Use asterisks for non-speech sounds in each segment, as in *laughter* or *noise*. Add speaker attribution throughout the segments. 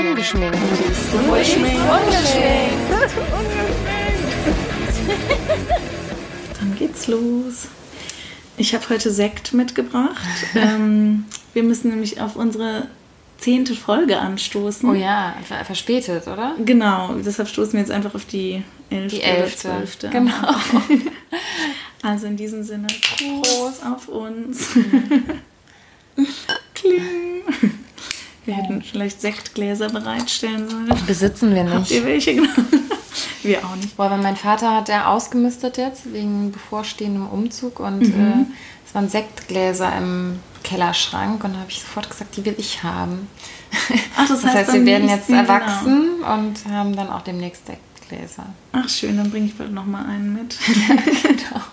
Speaker 1: Ungeschminkt.
Speaker 2: Ungeschminkt. Ungeschminkt. Dann geht's los. Ich habe heute Sekt mitgebracht. *laughs* ähm, wir müssen nämlich auf unsere zehnte Folge anstoßen.
Speaker 1: Oh ja, verspätet, oder?
Speaker 2: Genau, deshalb stoßen wir jetzt einfach auf die elfte,
Speaker 1: die elfte.
Speaker 2: oder zwölfte.
Speaker 1: Genau. *laughs*
Speaker 2: Also in diesem Sinne, Prost, Prost. auf uns. Mhm. *laughs* Kling. Wir hätten vielleicht Sektgläser bereitstellen sollen.
Speaker 1: Besitzen wir nicht.
Speaker 2: Habt ihr welche? *laughs* Wir auch nicht.
Speaker 1: Boah, weil mein Vater hat ja ausgemistet jetzt wegen bevorstehendem Umzug und mhm. äh, es waren Sektgläser im Kellerschrank und da habe ich sofort gesagt, die will ich haben. Ach, das, das heißt, heißt wir werden jetzt genau. erwachsen genau. und haben dann auch demnächst Sektgläser.
Speaker 2: Ach schön, dann bringe ich bald noch mal einen mit. *laughs* ja, genau.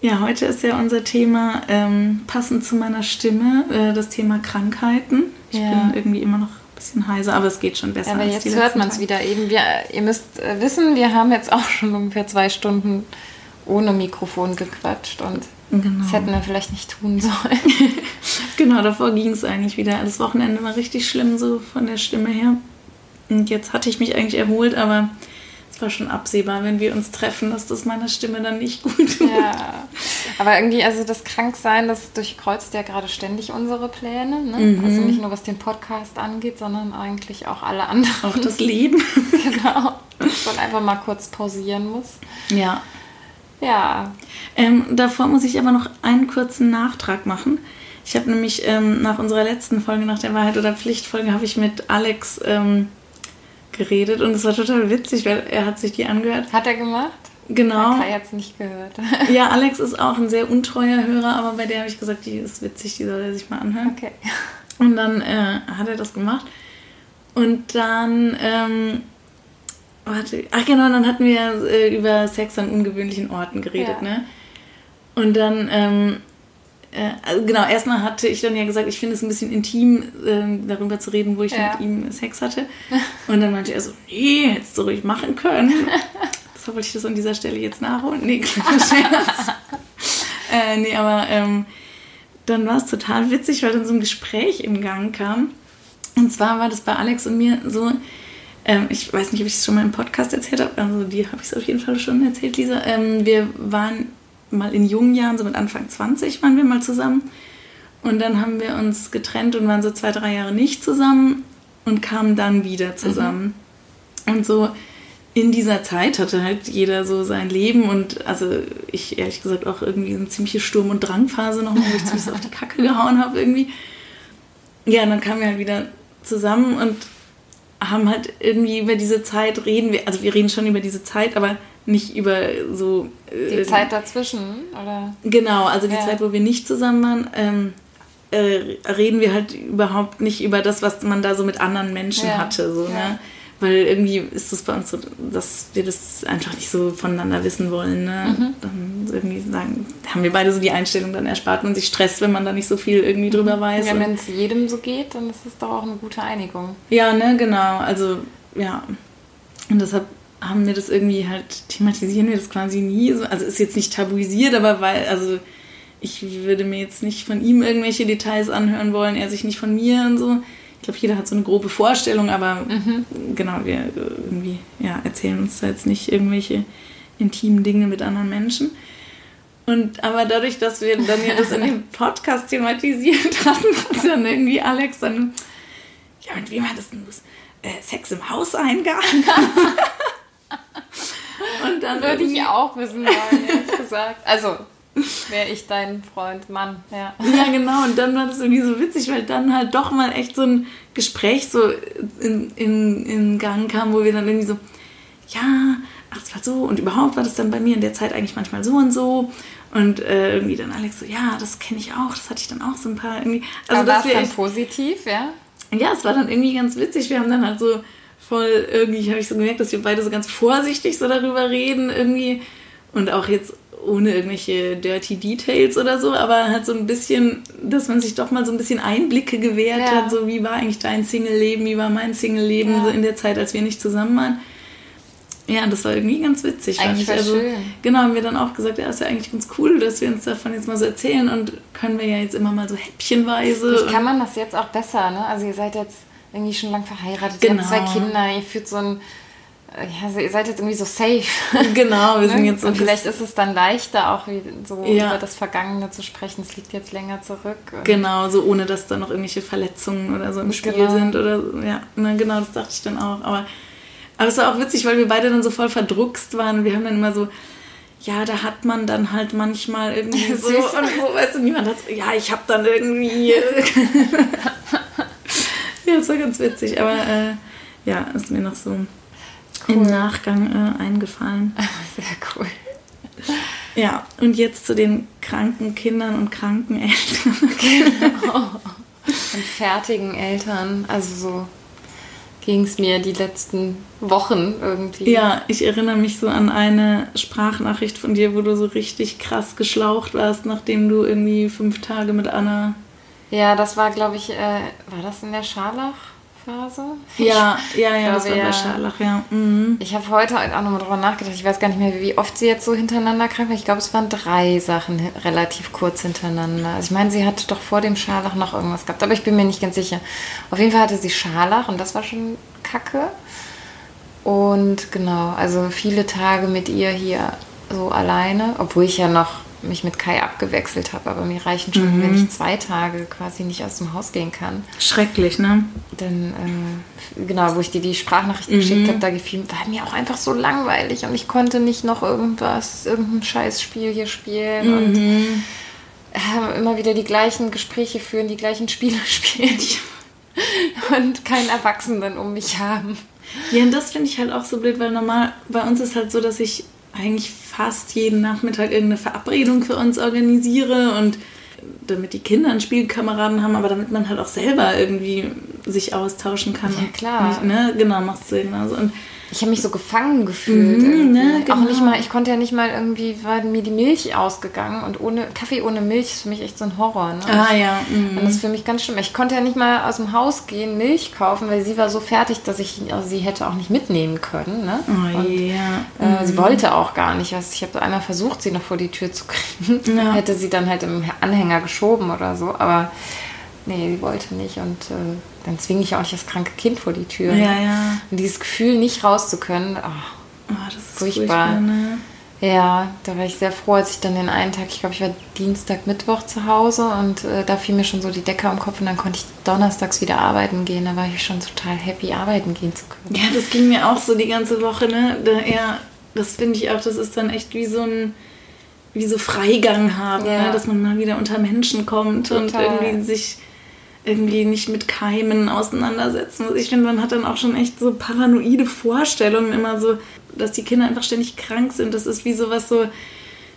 Speaker 2: Ja, heute ist ja unser Thema ähm, passend zu meiner Stimme, äh, das Thema Krankheiten. Ich ja. bin irgendwie immer noch ein bisschen heiser, aber es geht schon besser.
Speaker 1: aber jetzt hört man es wieder eben. Wir, ihr müsst äh, wissen, wir haben jetzt auch schon ungefähr zwei Stunden ohne Mikrofon gequatscht und genau. das hätten wir vielleicht nicht tun sollen. *laughs* *laughs*
Speaker 2: genau, davor ging es eigentlich wieder. Das Wochenende war richtig schlimm so von der Stimme her. Und jetzt hatte ich mich eigentlich erholt, aber war schon absehbar, wenn wir uns treffen, dass das meiner Stimme dann nicht gut tut.
Speaker 1: Ja, aber irgendwie, also das Kranksein, das durchkreuzt ja gerade ständig unsere Pläne. Ne? Mhm. Also nicht nur was den Podcast angeht, sondern eigentlich auch alle anderen.
Speaker 2: Auch das *laughs* Leben.
Speaker 1: genau. Dass man einfach mal kurz pausieren muss.
Speaker 2: Ja.
Speaker 1: Ja.
Speaker 2: Ähm, davor muss ich aber noch einen kurzen Nachtrag machen. Ich habe nämlich ähm, nach unserer letzten Folge, nach der Wahrheit oder Pflichtfolge, habe ich mit Alex ähm, geredet und es war total witzig, weil er hat sich die angehört.
Speaker 1: Hat er gemacht?
Speaker 2: Genau.
Speaker 1: Kai hat es nicht gehört. *laughs*
Speaker 2: ja, Alex ist auch ein sehr untreuer Hörer, aber bei der habe ich gesagt, die ist witzig, die soll er sich mal anhören.
Speaker 1: Okay.
Speaker 2: Und dann äh, hat er das gemacht. Und dann, ähm, warte, ach genau, dann hatten wir äh, über Sex an ungewöhnlichen Orten geredet, ja. ne? Und dann ähm, äh, also genau, erstmal hatte ich dann ja gesagt, ich finde es ein bisschen intim, äh, darüber zu reden, wo ich ja. mit ihm Sex hatte. *laughs* Und dann meinte er so, nee, hättest du ruhig machen können. *laughs* Deshalb wollte ich das an dieser Stelle jetzt nachholen. Nee, Scherz. *laughs* äh, nee, aber ähm, dann war es total witzig, weil dann so ein Gespräch im Gang kam. Und zwar war das bei Alex und mir so, ähm, ich weiß nicht, ob ich es schon mal im Podcast erzählt habe, also die habe ich es auf jeden Fall schon erzählt, Lisa. Ähm, wir waren mal in jungen Jahren, so mit Anfang 20 waren wir mal zusammen. Und dann haben wir uns getrennt und waren so zwei, drei Jahre nicht zusammen und kamen dann wieder zusammen. Mhm. Und so in dieser Zeit hatte halt jeder so sein Leben und also ich ehrlich gesagt auch irgendwie eine ziemliche Sturm- und Drangphase nochmal, wo ich ziemlich auf die Kacke gehauen habe irgendwie. Ja, und dann kamen wir halt wieder zusammen und haben halt irgendwie über diese Zeit reden wir, also wir reden schon über diese Zeit, aber nicht über so.
Speaker 1: Äh, die Zeit dazwischen, oder?
Speaker 2: Genau, also die ja. Zeit, wo wir nicht zusammen waren, ähm, äh, reden wir halt überhaupt nicht über das, was man da so mit anderen Menschen ja. hatte. So, ja. ne? Weil irgendwie ist es bei uns so, dass wir das einfach nicht so voneinander wissen wollen. Ne? Mhm. Dann irgendwie sagen, haben wir beide so die Einstellung, dann erspart man sich Stress, wenn man da nicht so viel irgendwie drüber mhm. weiß.
Speaker 1: Ja, wenn es jedem so geht, dann ist es doch auch eine gute Einigung.
Speaker 2: Ja, ne, genau. Also, ja. Und deshalb haben wir das irgendwie halt, thematisieren wir das quasi nie. So. Also ist jetzt nicht tabuisiert, aber weil, also ich würde mir jetzt nicht von ihm irgendwelche Details anhören wollen, er sich nicht von mir und so. Ich glaube, jeder hat so eine grobe Vorstellung, aber mhm. genau, wir irgendwie ja, erzählen uns da jetzt nicht irgendwelche intimen Dinge mit anderen Menschen. Und aber dadurch, dass wir dann ja das in dem *laughs* Podcast thematisiert hatten, hat dann irgendwie Alex dann, ja, mit wem hat das denn los? Äh, Sex im Hauseingang? *laughs* *laughs*
Speaker 1: Und dann würde ich auch wissen wollen, *laughs* ehrlich gesagt. Also, wäre ich dein Freund, Mann, ja.
Speaker 2: Ja, genau. Und dann war das irgendwie so witzig, weil dann halt doch mal echt so ein Gespräch so in, in, in Gang kam, wo wir dann irgendwie so, ja, ach, es war so und überhaupt war das dann bei mir in der Zeit eigentlich manchmal so und so. Und äh, irgendwie dann Alex so, ja, das kenne ich auch, das hatte ich dann auch so ein paar irgendwie.
Speaker 1: Also, Aber war es dann positiv, ja?
Speaker 2: Ja, es war dann irgendwie ganz witzig. Wir haben dann halt so voll irgendwie, habe ich so gemerkt, dass wir beide so ganz vorsichtig so darüber reden irgendwie und auch jetzt ohne irgendwelche dirty Details oder so, aber halt so ein bisschen, dass man sich doch mal so ein bisschen Einblicke gewährt ja. hat, so wie war eigentlich dein Single-Leben, wie war mein Single-Leben ja. so in der Zeit, als wir nicht zusammen waren. ja, das war irgendwie ganz witzig. Eigentlich also, schön. Genau, haben wir dann auch gesagt, ja, ist ja eigentlich ganz cool, dass wir uns davon jetzt mal so erzählen und können wir ja jetzt immer mal so häppchenweise.
Speaker 1: Vielleicht kann man das jetzt auch besser, ne? Also ihr seid jetzt irgendwie schon lang verheiratet, genau. ihr habt genau. zwei Kinder, ihr führt so ein ja, ihr seid jetzt irgendwie so safe. *laughs* Genau, wir sind ne? jetzt so. Und vielleicht ist es dann leichter, auch so ja. über das Vergangene zu sprechen. Es liegt jetzt länger zurück.
Speaker 2: Genau, so ohne dass da noch irgendwelche Verletzungen oder so im Spiel genau. sind oder ja, ne, genau, das dachte ich dann auch. Aber, aber es war auch witzig, weil wir beide dann so voll verdruckst waren. Wir haben dann immer so, ja, da hat man dann halt manchmal irgendwie *laughs* so, und wo, weißt du, niemand hat so, ja, ich hab dann irgendwie. *laughs* ja, das war ganz witzig, aber äh, ja, ist mir noch so cool. im Nachgang äh, eingefallen. *laughs*
Speaker 1: Sehr cool.
Speaker 2: Ja, und jetzt zu den kranken Kindern und kranken Eltern. *laughs* Genau.
Speaker 1: Und fertigen Eltern. Also so ging es mir die letzten Wochen irgendwie.
Speaker 2: Ja, ich erinnere mich so an eine Sprachnachricht von dir, wo du so richtig krass geschlaucht warst, nachdem du irgendwie fünf Tage mit Anna.
Speaker 1: Ja, das war, glaube ich, äh, war das in der Scharlach? Phase.
Speaker 2: Ja, ja, ja, das war bei Scharlach, ja. Mhm.
Speaker 1: Ich habe heute auch nochmal drüber nachgedacht. Ich weiß gar nicht mehr, wie oft sie jetzt so hintereinander krank war. Ich glaube, es waren drei Sachen relativ kurz hintereinander. Also ich meine, sie hatte doch vor dem Scharlach noch irgendwas gehabt, aber ich bin mir nicht ganz sicher. Auf jeden Fall hatte sie Scharlach und das war schon kacke. Und genau, also viele Tage mit ihr hier so alleine, obwohl ich ja noch mich mit Kai abgewechselt habe, aber mir reichen schon, mhm. wenn ich zwei Tage quasi nicht aus dem Haus gehen kann.
Speaker 2: Schrecklich, ne?
Speaker 1: Dann, äh, genau, wo ich dir die Sprachnachricht mhm. geschickt habe, da gefiel, war mir auch einfach so langweilig und ich konnte nicht noch irgendwas, irgendein Scheißspiel hier spielen mhm. und äh, immer wieder die gleichen Gespräche führen, die gleichen Spiele *laughs* spielen und keinen Erwachsenen um mich haben.
Speaker 2: Ja, und das finde ich halt auch so blöd, weil normal bei uns ist halt so, dass ich eigentlich fast jeden Nachmittag irgendeine Verabredung für uns organisiere und damit die Kinder einen Spielkameraden haben, aber damit man halt auch selber irgendwie sich austauschen kann.
Speaker 1: Ja, klar.
Speaker 2: Nicht, ne? Genau, machst du genauso. Und
Speaker 1: ich habe mich so gefangen gefühlt. Mhm, ne, genau. Auch nicht mal, ich konnte ja nicht mal irgendwie, war mir die Milch ausgegangen und ohne Kaffee ohne Milch ist für mich echt so ein Horror. Ne?
Speaker 2: Ah ja. Mhm.
Speaker 1: Und das ist für mich ganz schlimm. Ich konnte ja nicht mal aus dem Haus gehen, Milch kaufen, weil sie war so fertig, dass ich also sie hätte auch nicht mitnehmen können. Ne?
Speaker 2: Oh und,
Speaker 1: ja. Äh, sie wollte auch gar nicht. Also ich habe einmal versucht, sie noch vor die Tür zu kriegen. Ja. *laughs* Hätte sie dann halt im Anhänger geschoben oder so. Aber nee, sie wollte nicht und äh, dann zwinge ich auch nicht das kranke Kind vor die Tür.
Speaker 2: Ja, ja.
Speaker 1: Und dieses Gefühl, nicht raus zu können, oh,
Speaker 2: oh das ist furchtbar. furchtbar ne?
Speaker 1: Ja, da war ich sehr froh, als ich dann den einen Tag, ich glaube, ich war Dienstag, Mittwoch zu Hause und äh, da fiel mir schon so die Decke am Kopf und dann konnte ich donnerstags wieder arbeiten gehen. Da war ich schon total happy, arbeiten gehen zu können.
Speaker 2: Ja, das ging mir auch so die ganze Woche, ne? Da, ja, das finde ich auch, das ist dann echt wie so ein wie so Freigang haben, ja. ne? dass man mal wieder unter Menschen kommt Total. und irgendwie sich irgendwie nicht mit Keimen auseinandersetzen muss. Ich finde, man hat dann auch schon echt so paranoide Vorstellungen immer so, dass die Kinder einfach ständig krank sind. Das ist wie sowas so,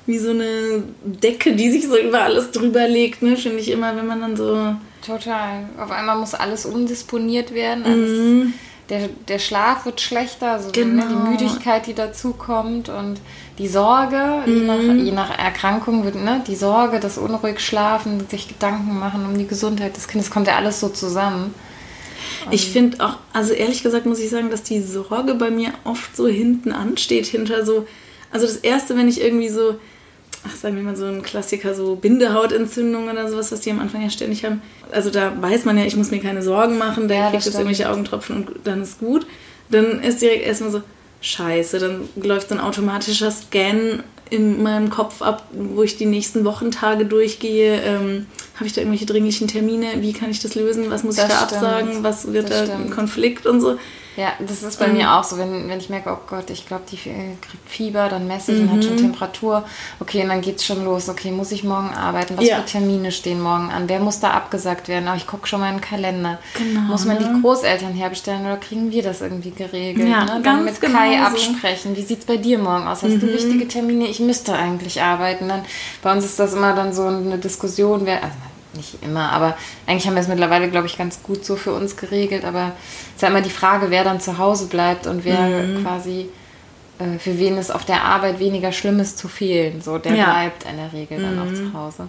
Speaker 2: wie so eine Decke, die sich so über alles drüber legt, ne? Finde ich immer, wenn man dann so.
Speaker 1: Total. Auf einmal muss alles umdisponiert werden. Alles, mhm. Der, der Schlaf wird schlechter, also genau. ne, die genau. Müdigkeit, die dazu kommt und die Sorge, mhm. je, nach, je nach Erkrankung wird, ne, die Sorge, das unruhig schlafen, sich Gedanken machen um die Gesundheit des Kindes, kommt ja alles so zusammen.
Speaker 2: Ich finde auch, also ehrlich gesagt muss ich sagen, dass die Sorge bei mir oft so hinten ansteht, hinter so, also das erste, wenn ich irgendwie so, ach, sagen wir mal so ein Klassiker, so Bindehautentzündung oder sowas, was die am Anfang ja ständig haben. Also da weiß man ja, ich muss mir keine Sorgen machen, der ja, kriegt jetzt irgendwelche Augentropfen und dann ist gut. Dann ist direkt erstmal so, scheiße, dann läuft ein automatischer Scan in meinem Kopf ab, wo ich die nächsten Wochentage durchgehe. Ähm, Habe ich da irgendwelche dringlichen Termine? Wie kann ich das lösen? Was muss das ich da stimmt. absagen? Was wird das da ein Konflikt und so?
Speaker 1: Ja, das ist bei mhm. mir auch so, wenn, wenn ich merke, oh Gott, ich glaube, die kriegt Fieber, dann messe ich mhm. und hat schon Temperatur. Okay, und dann geht es schon los. Okay, muss ich morgen arbeiten? Was ja. für Termine stehen morgen an? Wer muss da abgesagt werden? Aber ich gucke schon mal in den Kalender. Genau, muss man ne? die Großeltern herbestellen oder kriegen wir das irgendwie geregelt? Ja, ne? Dann mit genau Kai so. absprechen. Wie sieht es bei dir morgen aus? Hast mhm. du wichtige Termine? Ich müsste eigentlich arbeiten. Dann, bei uns ist das immer dann so eine Diskussion, wer, also nicht immer, aber eigentlich haben wir es mittlerweile, glaube ich, ganz gut so für uns geregelt. Aber es ist ja immer die Frage, wer dann zu Hause bleibt und wer mhm. quasi äh, für wen es auf der Arbeit weniger schlimm ist zu fehlen. So, der ja. bleibt in der Regel dann auch zu mhm. Hause.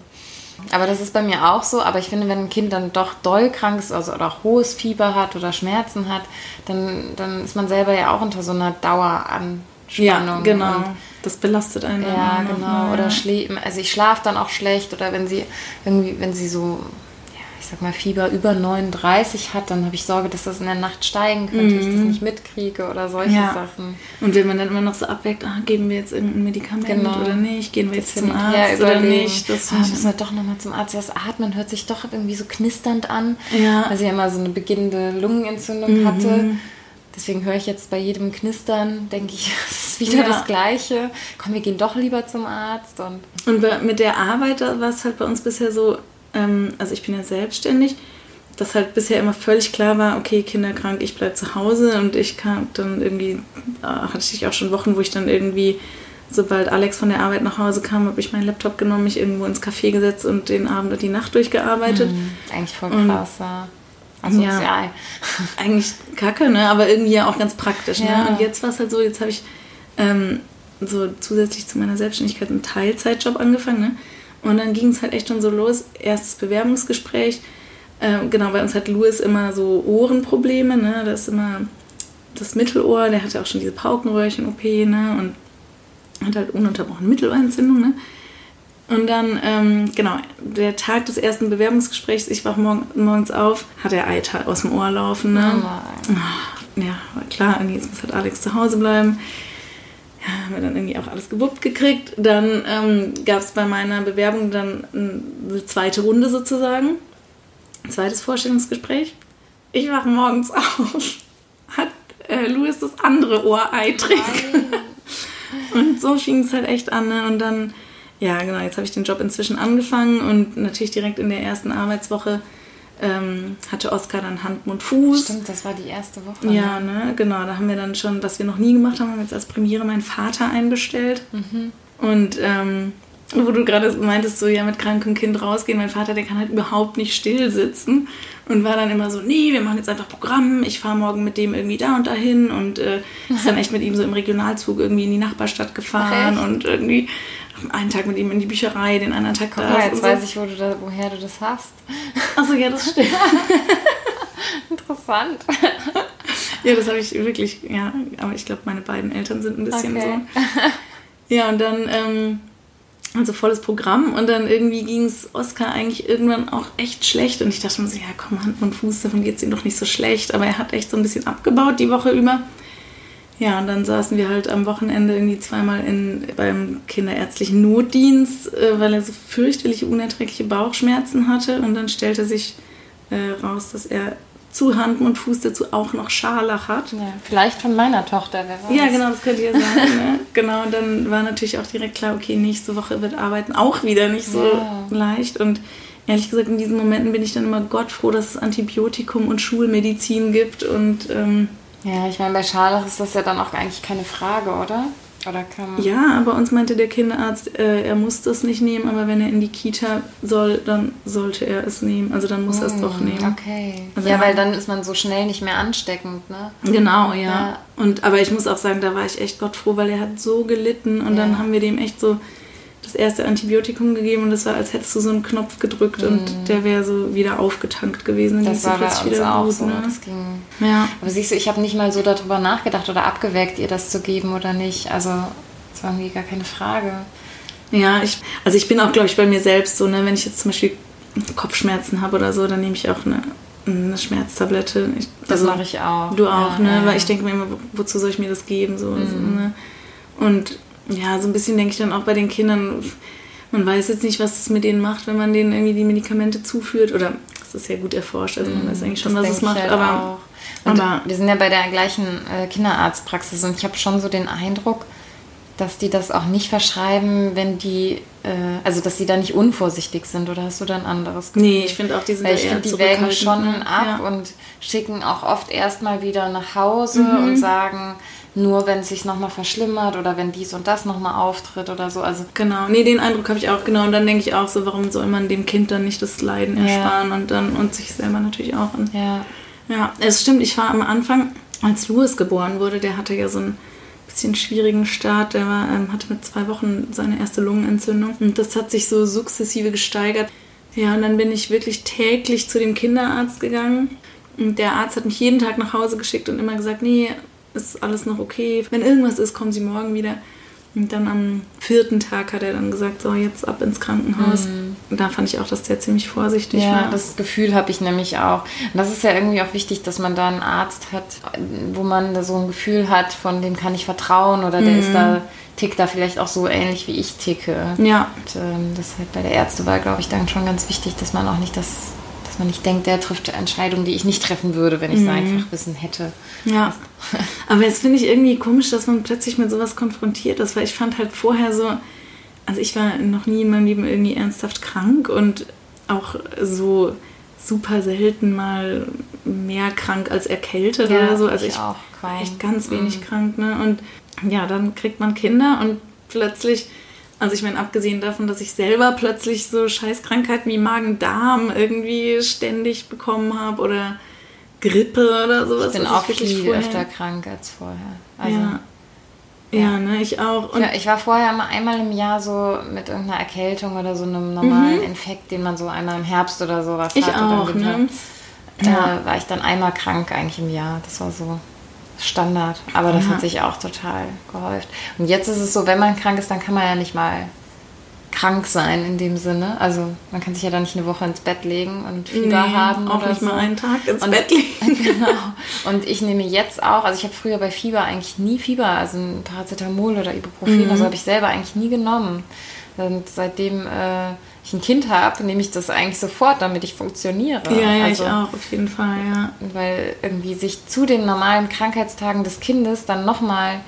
Speaker 1: Aber das ist bei mir auch so. Aber ich finde, wenn ein Kind dann doch doll krank ist also, oder auch hohes Fieber hat oder Schmerzen hat, dann, dann ist man selber ja auch unter so einer Dauer an Spannung.
Speaker 2: Ja, genau. Und das belastet einen.
Speaker 1: Ja, genau. Ja. Oder schläft, also ich schlafe dann auch schlecht oder wenn sie irgendwie, wenn sie so sag mal, Fieber über 39 hat, dann habe ich Sorge, dass das in der Nacht steigen könnte, mhm. ich das mhm. nicht mitkriege oder solche ja. Sachen.
Speaker 2: Und wenn man dann immer noch so abwägt, ah, geben wir jetzt irgendein Medikament genau. oder nicht, gehen wir jetzt zum Arzt oder nicht.
Speaker 1: Das ah, müssen wir doch nochmal zum Arzt. Das Atmen hört sich doch irgendwie so knisternd an, ja. weil sie ja immer so eine beginnende Lungenentzündung mhm. hatte. Deswegen höre ich jetzt bei jedem Knistern, denke ich, *laughs* es ist wieder ja. das Gleiche. Komm, wir gehen doch lieber zum Arzt. Und,
Speaker 2: und mit der Arbeit war es halt bei uns bisher so, ähm, also ich bin ja selbstständig, dass halt bisher immer völlig klar war, okay, kinderkrank, ich bleibe zu Hause und ich kam dann irgendwie, äh, hatte ich auch schon Wochen, wo ich dann irgendwie, sobald Alex von der Arbeit nach Hause kam, habe ich meinen Laptop genommen, mich irgendwo ins Café gesetzt und den Abend und die Nacht durchgearbeitet. Mhm,
Speaker 1: eigentlich voll krass, ja. Also ja,
Speaker 2: eigentlich kacke, ne? aber irgendwie ja auch ganz praktisch. Ne? Ja. Und jetzt war es halt so, jetzt habe ich ähm, so zusätzlich zu meiner Selbstständigkeit einen Teilzeitjob angefangen. Ne? Und dann ging es halt echt schon so los. Erstes Bewerbungsgespräch. Äh, genau, bei uns hat Louis immer so Ohrenprobleme. Ne? Das ist immer das Mittelohr. Der hatte auch schon diese Paukenröhrchen-OP ne? und hat halt ununterbrochen Mittelohrentzündung. Ne? Und dann, ähm, genau, der Tag des ersten Bewerbungsgesprächs, ich wach morgen, morgens auf, hat er Eiter aus dem Ohr laufen. Ne? Oh ja, war klar, jetzt muss halt Alex zu Hause bleiben ja, haben wir dann irgendwie auch alles gewuppt gekriegt. Dann ähm, gab es bei meiner Bewerbung dann eine zweite Runde sozusagen. Ein zweites Vorstellungsgespräch. Ich wache morgens *laughs* auf, hat äh, Louis das andere Ohr eitrig. und so fing es halt echt an. Ne? Und dann, ja genau, jetzt habe ich den Job inzwischen angefangen und natürlich direkt in der ersten Arbeitswoche ähm, hatte Oskar dann Hand, Mund, Fuß.
Speaker 1: Stimmt, das war die erste Woche.
Speaker 2: Ja, ne? ne, genau. Da haben wir dann schon, was wir noch nie gemacht haben, haben wir jetzt als Premiere meinen Vater einbestellt. Mhm. Und ähm, wo du gerade meintest, so ja mit krankem Kind rausgehen, mein Vater, der kann halt überhaupt nicht still sitzen und war dann immer so, nee, wir machen jetzt einfach Programm, ich fahre morgen mit dem irgendwie da und dahin und äh, ist dann *laughs* echt mit ihm so im Regionalzug irgendwie in die Nachbarstadt gefahren und irgendwie einen Tag mit ihm in die Bücherei, den anderen Tag
Speaker 1: Guck da. Mal, jetzt so. weiß ich, wo du da, woher du das hast.
Speaker 2: Achso, ja, das *laughs* stimmt.
Speaker 1: Interessant. *laughs*
Speaker 2: ja, das habe ich wirklich, ja, aber ich glaube, meine beiden Eltern sind ein bisschen okay. so. Ja, und dann, ähm, also volles Programm und dann irgendwie ging es Oscar eigentlich irgendwann auch echt schlecht und ich dachte mir so, ja komm, Hand und Fuß, davon geht es ihm doch nicht so schlecht, aber er hat echt so ein bisschen abgebaut die Woche über. Ja, und dann saßen wir halt am Wochenende irgendwie zweimal in, beim kinderärztlichen Notdienst, äh, weil er so fürchterliche, unerträgliche Bauchschmerzen hatte. Und dann stellte sich äh, raus, dass er zu Hand und Fuß dazu auch noch Scharlach hat.
Speaker 1: Ja, vielleicht von meiner Tochter, wer
Speaker 2: weiß. Ja, genau, das könnt ihr sagen. *laughs* ne? Genau, und dann war natürlich auch direkt klar, okay, nächste Woche wird Arbeiten auch wieder nicht so ja. leicht. Und ehrlich gesagt, in diesen Momenten bin ich dann immer Gott froh, dass es Antibiotikum und Schulmedizin gibt und... Ähm,
Speaker 1: ja, ich meine, bei Scharlach ist das ja dann auch eigentlich keine Frage, oder? Oder kann
Speaker 2: ja, aber uns meinte der Kinderarzt, äh, er muss das nicht nehmen, aber wenn er in die Kita soll, dann sollte er es nehmen. Also dann muss mm, er es doch hm, nehmen.
Speaker 1: Okay. Also ja, weil dann ist man so schnell nicht mehr ansteckend, ne?
Speaker 2: Genau, ja. ja. Und aber ich muss auch sagen, da war ich echt Gott froh, weil er hat so gelitten und ja. dann haben wir dem echt so das erste Antibiotikum gegeben und das war, als hättest du so einen Knopf gedrückt mm. und mhm. der wäre so wieder aufgetankt gewesen.
Speaker 1: Und das war bei uns wieder auch gut, so. Ne? Das ging. Ja. Aber siehst du, ich habe nicht mal so darüber nachgedacht oder abgewägt, ihr das zu geben oder nicht. Also das war irgendwie gar keine Frage.
Speaker 2: Ja, ich, also ich bin auch, glaube ich, bei mir selbst so, ne, wenn ich jetzt zum Beispiel Kopfschmerzen habe oder so, dann nehme ich auch eine, eine Schmerztablette. Ich,
Speaker 1: das also, mache ich auch.
Speaker 2: Du auch, ja, ne? Ja. Weil ich denke mir immer, wozu soll ich mir das geben? So, mhm. so ne? Und ja, so ein bisschen denke ich dann auch bei den Kindern, man weiß jetzt nicht, was es mit denen macht, wenn man denen irgendwie die Medikamente zuführt. Oder das ist ja gut erforscht, also man weiß eigentlich schon, das was es macht. Halt aber,
Speaker 1: aber wir sind ja bei der gleichen äh, Kinderarztpraxis und ich habe schon so den Eindruck, dass die das auch nicht verschreiben, wenn die, äh, also dass sie da nicht unvorsichtig sind oder hast du da ein anderes
Speaker 2: Gefühl? Nee, ich finde auch, die sind
Speaker 1: Weil ich finde, die wägen schon ne? ab ja. und schicken auch oft erstmal wieder nach Hause mhm. und sagen, nur wenn es sich nochmal verschlimmert oder wenn dies und das nochmal auftritt oder so. Also
Speaker 2: genau, nee, den Eindruck habe ich auch genau. Und dann denke ich auch so, warum soll man dem Kind dann nicht das Leiden ersparen ja. und dann und sich selber natürlich auch. Und,
Speaker 1: ja.
Speaker 2: Ja, es stimmt, ich war am Anfang, als Louis geboren wurde, der hatte ja so einen bisschen schwierigen Start. Der war, ähm, hatte mit zwei Wochen seine erste Lungenentzündung. Und das hat sich so sukzessive gesteigert. Ja, und dann bin ich wirklich täglich zu dem Kinderarzt gegangen. Und der Arzt hat mich jeden Tag nach Hause geschickt und immer gesagt, nee, ist alles noch okay. Wenn irgendwas ist, kommen Sie morgen wieder. Und dann am vierten Tag hat er dann gesagt, so jetzt ab ins Krankenhaus. Mhm. Und da fand ich auch, dass der ziemlich vorsichtig
Speaker 1: ja,
Speaker 2: war.
Speaker 1: das Gefühl habe ich nämlich auch. Und das ist ja irgendwie auch wichtig, dass man da einen Arzt hat, wo man da so ein Gefühl hat, von dem kann ich vertrauen oder der mhm. ist da, tickt da vielleicht auch so ähnlich wie ich ticke. Ja. Und ähm, das ist halt bei der Ärztewahl, glaube ich, dann schon ganz wichtig, dass man auch nicht das dass man nicht denkt, der trifft Entscheidungen, die ich nicht treffen würde, wenn ich mhm. einfach wissen hätte. Ja. *laughs*
Speaker 2: Aber jetzt finde ich irgendwie komisch, dass man plötzlich mit sowas konfrontiert ist, weil ich fand halt vorher so, also ich war noch nie in meinem Leben irgendwie ernsthaft krank und auch so super selten mal mehr krank als erkältet ja, oder so. Also ich, ich auch echt ganz wenig mhm. krank, ne? Und ja, dann kriegt man Kinder und plötzlich also ich meine, abgesehen davon, dass ich selber plötzlich so Scheißkrankheiten wie Magen-Darm irgendwie ständig bekommen habe oder Grippe oder sowas.
Speaker 1: Ich bin auch ich viel vorher... öfter krank als vorher.
Speaker 2: Also, ja. Ja, ja, ne, ich auch.
Speaker 1: Und ja, ich war vorher immer einmal im Jahr so mit irgendeiner Erkältung oder so einem normalen mhm. Infekt, den man so einmal im Herbst oder sowas
Speaker 2: ich hat. Auch, ne?
Speaker 1: Da war ich dann einmal krank eigentlich im Jahr. Das war so. Standard. Aber das ja. hat sich auch total gehäuft. Und jetzt ist es so, wenn man krank ist, dann kann man ja nicht mal krank sein in dem Sinne. Also man kann sich ja dann nicht eine Woche ins Bett legen und Fieber nee, haben
Speaker 2: auch
Speaker 1: oder
Speaker 2: nicht
Speaker 1: so.
Speaker 2: mal einen Tag ins und, Bett legen. *laughs*
Speaker 1: genau. Und ich nehme jetzt auch, also ich habe früher bei Fieber eigentlich nie Fieber, also ein Paracetamol oder Ibuprofen, mhm. also habe ich selber eigentlich nie genommen. Und seitdem äh, ich ein Kind habe, nehme ich das eigentlich sofort, damit ich funktioniere.
Speaker 2: Ja, ja also, ich auch, auf jeden Fall, ja.
Speaker 1: Weil irgendwie sich zu den normalen Krankheitstagen des Kindes dann nochmal,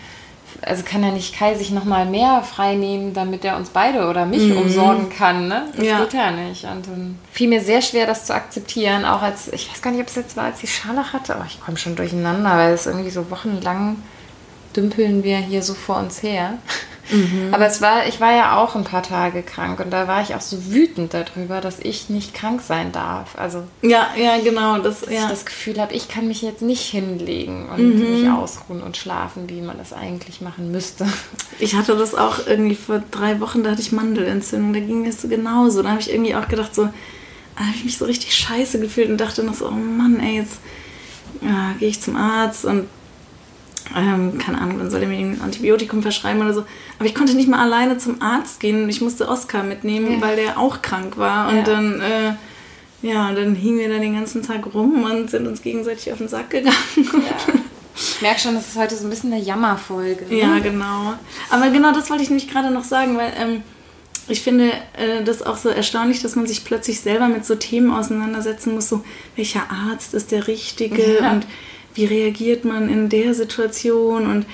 Speaker 1: also kann ja nicht Kai sich nochmal mehr frei nehmen, damit er uns beide oder mich mhm. umsorgen kann, ne? Das ja. geht ja nicht. Und dann fiel mir sehr schwer, das zu akzeptieren, auch als, ich weiß gar nicht, ob es jetzt war, als ich Scharlach hatte, aber ich komme schon durcheinander, weil es irgendwie so wochenlang dümpeln wir hier so vor uns her. Mhm. Aber es war, ich war ja auch ein paar Tage krank und da war ich auch so wütend darüber, dass ich nicht krank sein darf. Also
Speaker 2: ja, ja, genau, das,
Speaker 1: dass
Speaker 2: ja.
Speaker 1: ich das Gefühl habe, ich kann mich jetzt nicht hinlegen und mhm. mich ausruhen und schlafen, wie man das eigentlich machen müsste. *laughs*
Speaker 2: Ich hatte das auch irgendwie vor drei Wochen, da hatte ich Mandelentzündung, da ging es so genauso. Da habe ich irgendwie auch gedacht, so, da habe ich mich so richtig scheiße gefühlt und dachte noch so, oh Mann, ey, jetzt ja, gehe ich zum Arzt und ähm, keine Ahnung, dann soll er mir ein Antibiotikum verschreiben oder so. Aber ich konnte nicht mal alleine zum Arzt gehen. Ich musste Oskar mitnehmen, ja. weil der auch krank war. Und ja. dann, äh, ja, dann hingen wir da den ganzen Tag rum und sind uns gegenseitig auf den Sack gegangen. Ja.
Speaker 1: Ich merke schon, das ist heute so ein bisschen eine Jammerfolge.
Speaker 2: Ne? Ja, genau. Aber genau das wollte ich nämlich gerade noch sagen, weil ähm, ich finde äh, das auch so erstaunlich, dass man sich plötzlich selber mit so Themen auseinandersetzen muss, so welcher Arzt ist der richtige und wie reagiert man in der Situation? Und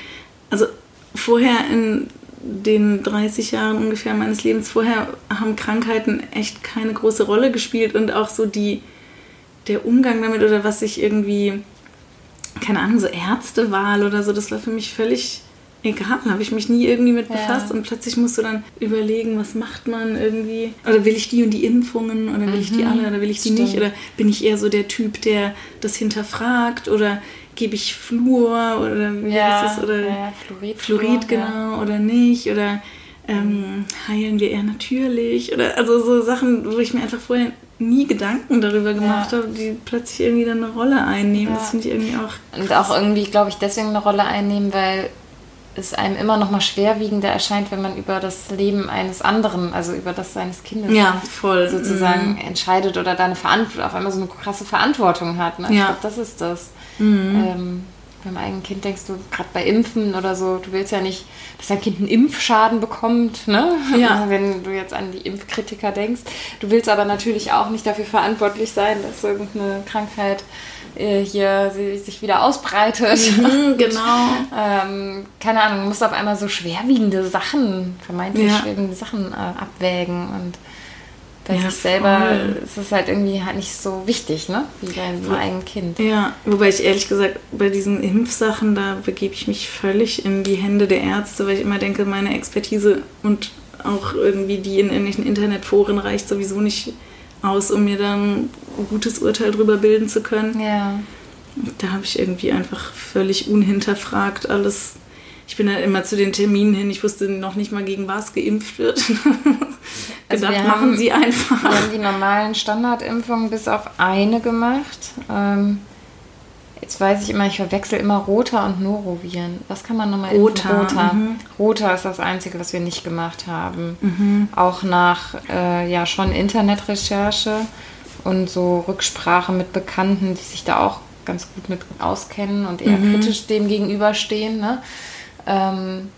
Speaker 2: also vorher in den 30 Jahren ungefähr meines Lebens vorher haben Krankheiten echt keine große Rolle gespielt und auch so die der Umgang damit oder was ich irgendwie keine Ahnung so Ärztewahl oder so das war für mich völlig egal, habe ich mich nie irgendwie mit befasst ja. und plötzlich musst du dann überlegen, was macht man irgendwie oder will ich die und die Impfungen oder will mhm. ich die mhm. alle oder will ich die Stimmt. nicht oder bin ich eher so der Typ, der das hinterfragt oder gebe ich Fluor oder wie ja, heißt es oder ja, Fluorid, Fluorid genau oder nicht oder ähm, heilen wir eher natürlich oder also so Sachen, wo ich mir einfach vorher nie Gedanken darüber gemacht ja. habe, die plötzlich irgendwie dann eine Rolle einnehmen. Ja. Das finde ich irgendwie auch.
Speaker 1: Und auch irgendwie, glaube ich, deswegen eine Rolle einnehmen, weil es einem immer noch mal schwerwiegender erscheint, wenn man über das Leben eines anderen, also über das seines Kindes
Speaker 2: ja, voll.
Speaker 1: sozusagen mhm. entscheidet oder da eine Verantwortung, auf einmal so eine krasse Verantwortung hat. Ne? Ja. Ich glaube, das ist das. Mhm. Ähm, beim eigenen Kind denkst du, gerade bei Impfen oder so, du willst ja nicht, dass dein Kind einen Impfschaden bekommt, ne? Ja. *laughs* Wenn du jetzt an die Impfkritiker denkst. Du willst aber natürlich auch nicht dafür verantwortlich sein, dass irgendeine Krankheit äh, hier sich wieder ausbreitet.
Speaker 2: Mhm, *laughs* *laughs* genau.
Speaker 1: ähm, keine Ahnung, du musst auf einmal so schwerwiegende Sachen, vermeintlich ja. schwerwiegende Sachen äh, abwägen und bei ja, sich selber voll. ist es halt irgendwie halt nicht so wichtig, ne? Wie beim eigenen Kind.
Speaker 2: Ja, wobei ich ehrlich gesagt bei diesen Impfsachen, da begebe ich mich völlig in die Hände der Ärzte, weil ich immer denke, meine Expertise und auch irgendwie die in irgendwelchen Internetforen reicht sowieso nicht aus, um mir dann ein gutes Urteil darüber bilden zu können.
Speaker 1: Ja.
Speaker 2: Da habe ich irgendwie einfach völlig unhinterfragt alles. Ich bin halt immer zu den Terminen hin. Ich wusste noch nicht mal, gegen was geimpft wird. *laughs*
Speaker 1: also gedacht, machen haben, Sie einfach. Wir haben die normalen Standardimpfungen bis auf eine gemacht. Ähm, Jetzt weiß ich immer, ich verwechsel immer Rota und Noroviren. Was kann man nochmal Rota. Rota. Mhm. Rota ist das Einzige, was wir nicht gemacht haben. Mhm. Auch nach äh, ja schon Internetrecherche und so Rücksprache mit Bekannten, die sich da auch ganz gut mit auskennen und eher mhm. kritisch dem gegenüberstehen. Ne? Ähm,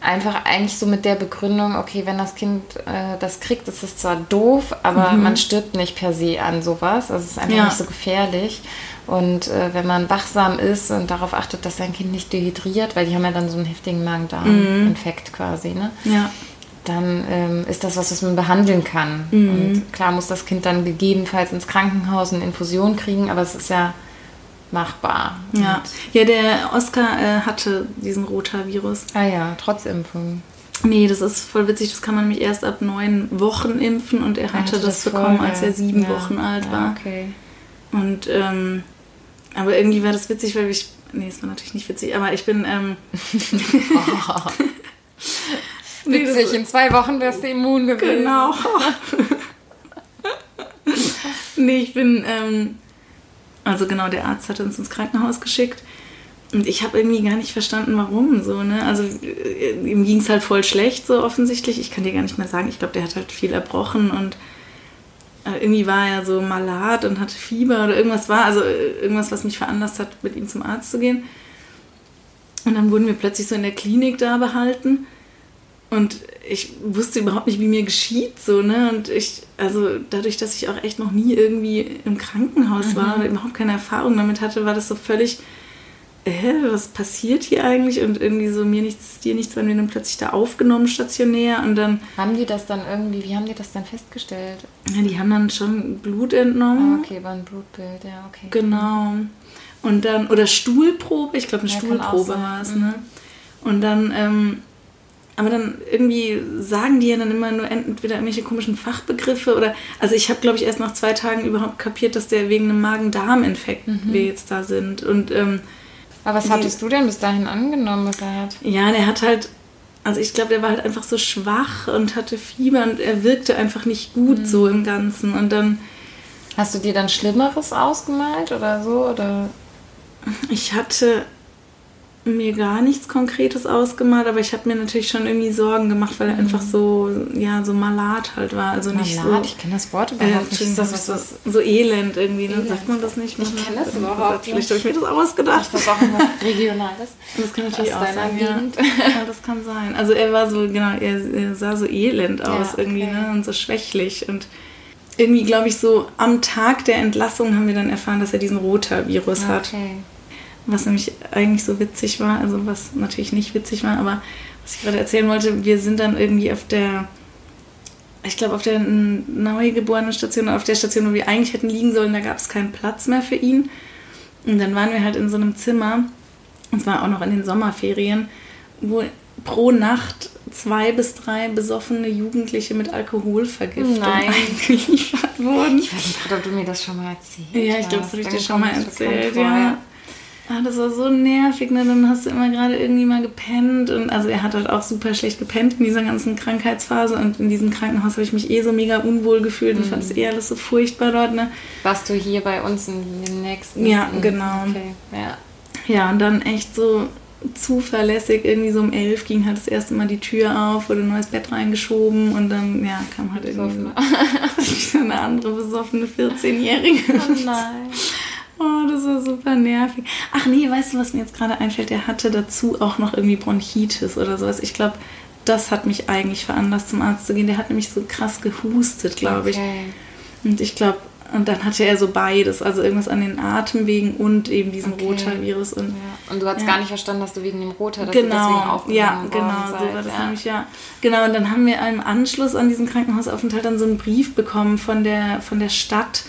Speaker 1: einfach eigentlich so mit der Begründung, okay, wenn das Kind äh, das kriegt, ist es zwar doof, aber mhm. man stirbt nicht per se an sowas. Also es ist einfach ja. nicht so gefährlich. Und äh, wenn man wachsam ist und darauf achtet, dass sein Kind nicht dehydriert, weil die haben ja dann so einen heftigen Magen-Darm-Infekt mhm. quasi, ne?
Speaker 2: Ja.
Speaker 1: Dann ähm, ist das was, was man behandeln kann. Mhm. Und klar muss das Kind dann gegebenenfalls ins Krankenhaus eine Infusion kriegen, aber es ist ja machbar.
Speaker 2: Ja, ja der Oscar äh, hatte diesen Rotavirus.
Speaker 1: Ah ja, trotz Impfung.
Speaker 2: Nee, das ist voll witzig. Das kann man nämlich erst ab neun Wochen impfen und er hatte, hatte das, das bekommen, als er sieben ja. Wochen alt war.
Speaker 1: Ja, okay.
Speaker 2: Und ähm, aber irgendwie war das witzig, weil ich. Nee, es war natürlich nicht witzig, aber ich bin. Ähm, *laughs*
Speaker 1: oh. witzig, in zwei Wochen wärst du immun gewesen.
Speaker 2: Genau. *laughs* nee, ich bin. Ähm, also genau, der Arzt hat uns ins Krankenhaus geschickt. Und ich habe irgendwie gar nicht verstanden, warum so, ne? Also äh, ihm ging es halt voll schlecht, so offensichtlich. Ich kann dir gar nicht mehr sagen. Ich glaube, der hat halt viel erbrochen und äh, irgendwie war er so malat und hatte Fieber oder irgendwas war, also äh, irgendwas, was mich veranlasst hat, mit ihm zum Arzt zu gehen. Und dann wurden wir plötzlich so in der Klinik da behalten. Und ich wusste überhaupt nicht, wie mir geschieht, so, ne? Und ich, also dadurch, dass ich auch echt noch nie irgendwie im Krankenhaus mhm. war und überhaupt keine Erfahrung damit hatte, war das so völlig, äh, was passiert hier eigentlich? Und irgendwie so mir nichts, dir nichts, wenn wir dann plötzlich da aufgenommen, stationär und dann.
Speaker 1: Haben die das dann irgendwie, wie haben die das dann festgestellt?
Speaker 2: Ja, die haben dann schon Blut entnommen.
Speaker 1: Ah, okay, war ein Blutbild, ja, okay.
Speaker 2: Genau. Und dann, oder Stuhlprobe, ich glaube eine ja, Stuhlprobe war es, mhm. ne? Und dann, ähm, aber dann irgendwie sagen die ja dann immer nur entweder irgendwelche komischen Fachbegriffe oder. Also ich habe, glaube ich, erst nach zwei Tagen überhaupt kapiert, dass der wegen einem Magen-Darm-Infekt mhm. wir jetzt da sind. Und, ähm,
Speaker 1: Aber was hattest du denn bis dahin angenommen, was er hat?
Speaker 2: Ja, der hat halt. Also ich glaube, der war halt einfach so schwach und hatte Fieber und er wirkte einfach nicht gut mhm. so im Ganzen. Und dann.
Speaker 1: Hast du dir dann Schlimmeres ausgemalt oder so? Oder?
Speaker 2: Ich hatte mir gar nichts Konkretes ausgemalt, aber ich habe mir natürlich schon irgendwie Sorgen gemacht, weil er mhm. einfach so, ja, so malat halt war. Also
Speaker 1: malat,
Speaker 2: nicht so,
Speaker 1: ich kenne das Wort überhaupt
Speaker 2: äh, nicht. Das ist das so elend irgendwie, ne? Elend. sagt man das nicht?
Speaker 1: Ich kenne das überhaupt
Speaker 2: nicht. Vielleicht habe ich mir das ausgedacht.
Speaker 1: Ist das auch irgendwas Regionales? *laughs*
Speaker 2: Das kann natürlich Aus auch sein, ja. *laughs* ja. das kann sein. Also er war so, genau, er, er sah so elend aus ja, irgendwie, ne? Und so schwächlich und irgendwie, glaube ich, so am Tag der Entlassung haben wir dann erfahren, dass er diesen Rotavirus okay. hat was nämlich eigentlich so witzig war, also was natürlich nicht witzig war, aber was ich gerade erzählen wollte, wir sind dann irgendwie auf der, ich glaube auf der neugeborenen Station, auf der Station, wo wir eigentlich hätten liegen sollen, da gab es keinen Platz mehr für ihn. Und dann waren wir halt in so einem Zimmer, und zwar auch noch in den Sommerferien, wo pro Nacht zwei bis drei besoffene Jugendliche mit Alkoholvergiftung
Speaker 1: Nein.
Speaker 2: eingeliefert wurden.
Speaker 1: Ich weiß nicht, ob du mir das schon mal erzählt
Speaker 2: Ja, ich glaube, das habe ich dir schon mal erzählt, ja. Ah, das war so nervig, ne? Dann hast du immer gerade irgendwie mal gepennt. Und also er hat halt auch super schlecht gepennt in dieser ganzen Krankheitsphase. Und in diesem Krankenhaus habe ich mich eh so mega unwohl gefühlt und fand es mhm. eh alles so furchtbar dort, ne?
Speaker 1: Warst du hier bei uns in den nächsten?
Speaker 2: Ja, genau.
Speaker 1: Okay, ja.
Speaker 2: Ja, und dann echt so zuverlässig, irgendwie so um elf ging halt das erste Mal die Tür auf, wurde ein neues Bett reingeschoben und dann, ja, kam halt irgendwie so *laughs* eine andere besoffene 14-Jährige.
Speaker 1: Oh nein.
Speaker 2: Oh, das war super nervig. Ach nee, weißt du, was mir jetzt gerade einfällt? Der hatte dazu auch noch irgendwie Bronchitis oder sowas. Ich glaube, das hat mich eigentlich veranlasst, zum Arzt zu gehen. Der hat nämlich so krass gehustet, glaube okay. ich. Und ich glaube, und dann hatte er so beides, also irgendwas an den Atemwegen und eben diesen okay. Rotavirus. Und,
Speaker 1: ja. und du hast ja. gar nicht verstanden, dass du wegen dem Roter, dass
Speaker 2: genau. ja, genau, so war das ja. nämlich, ja. Genau, und dann haben wir im Anschluss an diesen Krankenhausaufenthalt dann so einen Brief bekommen von der, von der Stadt,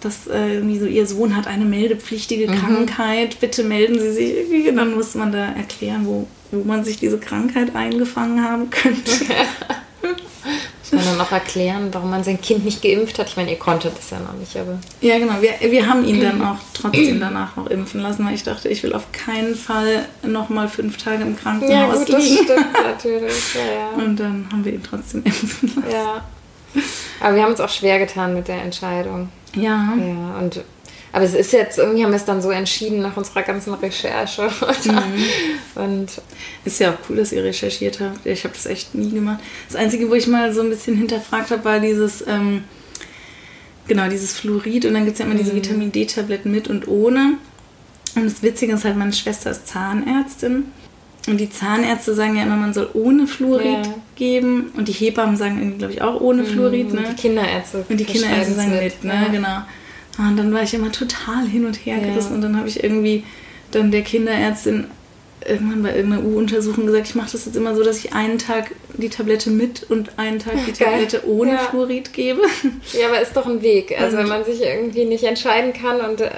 Speaker 2: dass äh, irgendwie so ihr Sohn hat eine meldepflichtige mhm. Krankheit, bitte melden Sie sich. Irgendwie. Dann muss man da erklären, wo, wo man sich diese Krankheit eingefangen haben könnte. *laughs*
Speaker 1: muss man dann noch erklären, warum man sein Kind nicht geimpft hat? Ich meine, ihr konntet das ja noch nicht, aber.
Speaker 2: Ja, genau. Wir, wir haben ihn dann *clears throat* auch trotzdem danach noch impfen lassen, weil ich dachte, ich will auf keinen Fall noch mal fünf Tage im Krankenhaus ja, gut, liegen.
Speaker 1: Das stimmt *laughs* natürlich. Ja,
Speaker 2: ja. Und dann haben wir ihn trotzdem *laughs* impfen lassen.
Speaker 1: Ja. *laughs* Aber wir haben uns auch schwer getan mit der Entscheidung.
Speaker 2: Ja.
Speaker 1: Ja, und Aber es ist jetzt, irgendwie haben wir es dann so entschieden nach unserer ganzen Recherche. *laughs* Mhm.
Speaker 2: Und ist ja auch cool, dass ihr recherchiert habt. Ich habe das echt nie gemacht. Das Einzige, wo ich mal so ein bisschen hinterfragt habe, war dieses, ähm, genau, dieses Fluorid. Und dann gibt es ja immer mhm. diese Vitamin D-Tabletten mit und ohne. Und das Witzige ist halt, meine Schwester ist Zahnärztin. Und die Zahnärzte sagen ja immer, man soll ohne Fluorid ja. geben. Und die Hebammen sagen irgendwie, glaube ich, auch ohne mhm. Fluorid. Ne?
Speaker 1: Und die Kinderärzte.
Speaker 2: Und die Kinderärzte sagen mit, mit ne? Ja. Genau. Und dann war ich immer total hin und her gerissen. Ja. Und dann habe ich irgendwie dann der Kinderärztin irgendwann bei irgendeiner U-Untersuchung gesagt, ich mache das jetzt immer so, dass ich einen Tag die Tablette mit und einen Tag die *laughs* Tablette Geil. ohne ja. Fluorid gebe.
Speaker 1: Ja, aber ist doch ein Weg. Also und wenn man sich irgendwie nicht entscheiden kann und äh,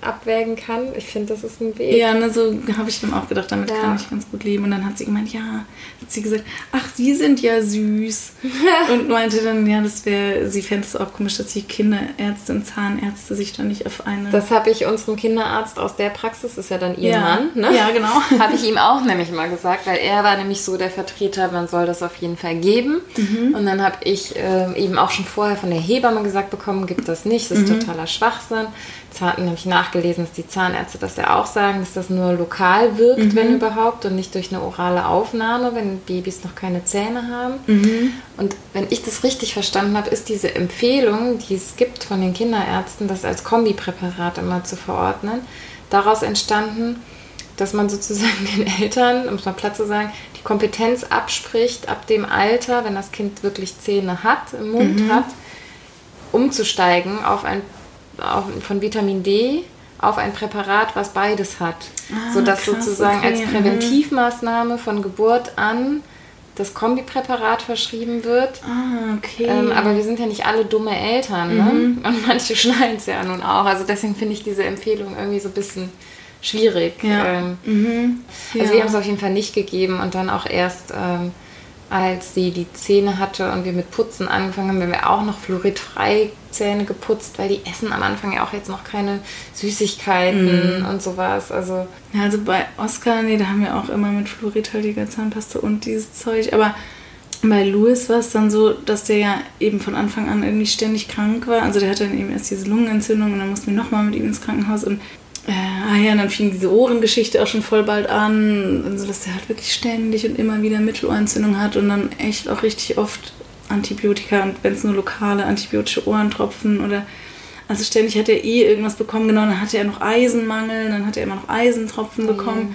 Speaker 1: abwägen kann, ich finde, das ist ein Weg.
Speaker 2: Ja, ne, so habe ich dann auch gedacht, damit ja. kann ich ganz gut leben. Und dann hat sie gemeint, ja, hat sie gesagt, ach, Sie sind ja süß. *laughs* und meinte dann, ja, das wäre, sie fände es auch komisch, dass die Kinderärzte und Zahnärzte sich da nicht auf eine...
Speaker 1: Das habe ich unserem Kinderarzt aus der Praxis, ist ja dann ihr
Speaker 2: ja.
Speaker 1: Mann,
Speaker 2: ne? Ja, genau. *laughs*
Speaker 1: habe ich ihm auch *laughs* nämlich mal gesagt, weil er war nämlich so der Vertreter, man soll das auf jeden Fall geben. Mhm. Und dann habe ich äh, eben auch schon vorher von der Hebamme gesagt bekommen, gibt das nicht, das ist mhm. totaler Schwachsinn. Jetzt habe ich nachgelesen, dass die Zahnärzte das ja auch sagen, dass das nur lokal wirkt, mhm. wenn überhaupt, und nicht durch eine orale Aufnahme, wenn Babys noch keine Zähne haben. Mhm. Und wenn ich das richtig verstanden habe, ist diese Empfehlung, die es gibt von den Kinderärzten, das als Kombipräparat immer zu verordnen, daraus entstanden, dass man sozusagen *laughs* den Eltern, um es mal platt zu sagen, die Kompetenz abspricht, ab dem Alter, wenn das Kind wirklich Zähne hat, im Mund mhm. hat, umzusteigen auf ein von Vitamin D auf ein Präparat, was beides hat. Ah, sodass krass, sozusagen okay. als mhm. Präventivmaßnahme von Geburt an das Kombipräparat verschrieben wird.
Speaker 2: Ah, okay.
Speaker 1: Ähm, aber wir sind ja nicht alle dumme Eltern, ne? mhm. Und manche *laughs* schneiden es ja nun auch. Also deswegen finde ich diese Empfehlung irgendwie so ein bisschen schwierig.
Speaker 2: Ja. Ähm, mhm.
Speaker 1: Also ja. wir haben es auf jeden Fall nicht gegeben und dann auch erst ähm, als sie die Zähne hatte und wir mit Putzen angefangen haben, haben wir auch noch fluoridfrei Zähne geputzt, weil die essen am Anfang ja auch jetzt noch keine Süßigkeiten mm. und sowas. Also,
Speaker 2: ja, also bei Oscar, nee, da haben wir auch immer mit fluoridhaltiger Zahnpasta und dieses Zeug. Aber bei Louis war es dann so, dass der ja eben von Anfang an irgendwie ständig krank war. Also der hatte dann eben erst diese Lungenentzündung und dann mussten wir nochmal mit ihm ins Krankenhaus und äh, ah ja, und dann fing diese Ohrengeschichte auch schon voll bald an, also dass er halt wirklich ständig und immer wieder Mittelohrentzündung hat und dann echt auch richtig oft Antibiotika und wenn es nur lokale antibiotische Ohrentropfen oder also ständig hat er eh irgendwas bekommen, genau, dann hatte er noch Eisenmangel, dann hat er immer noch Eisentropfen oh bekommen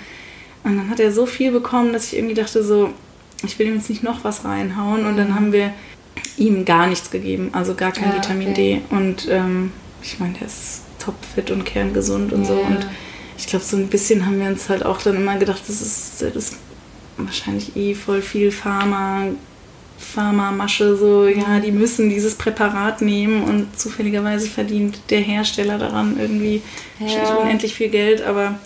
Speaker 2: und dann hat er so viel bekommen, dass ich irgendwie dachte so, ich will ihm jetzt nicht noch was reinhauen und dann mhm. haben wir ihm gar nichts gegeben, also gar kein ja, Vitamin okay. D und ähm, ich meine, der ist topfit und kerngesund und ja. so. Und ich glaube, so ein bisschen haben wir uns halt auch dann immer gedacht, das ist, das ist wahrscheinlich eh voll viel Pharma, Pharma-Masche, so, ja, die müssen dieses Präparat nehmen und zufälligerweise verdient der Hersteller daran irgendwie ja. unendlich viel Geld, aber.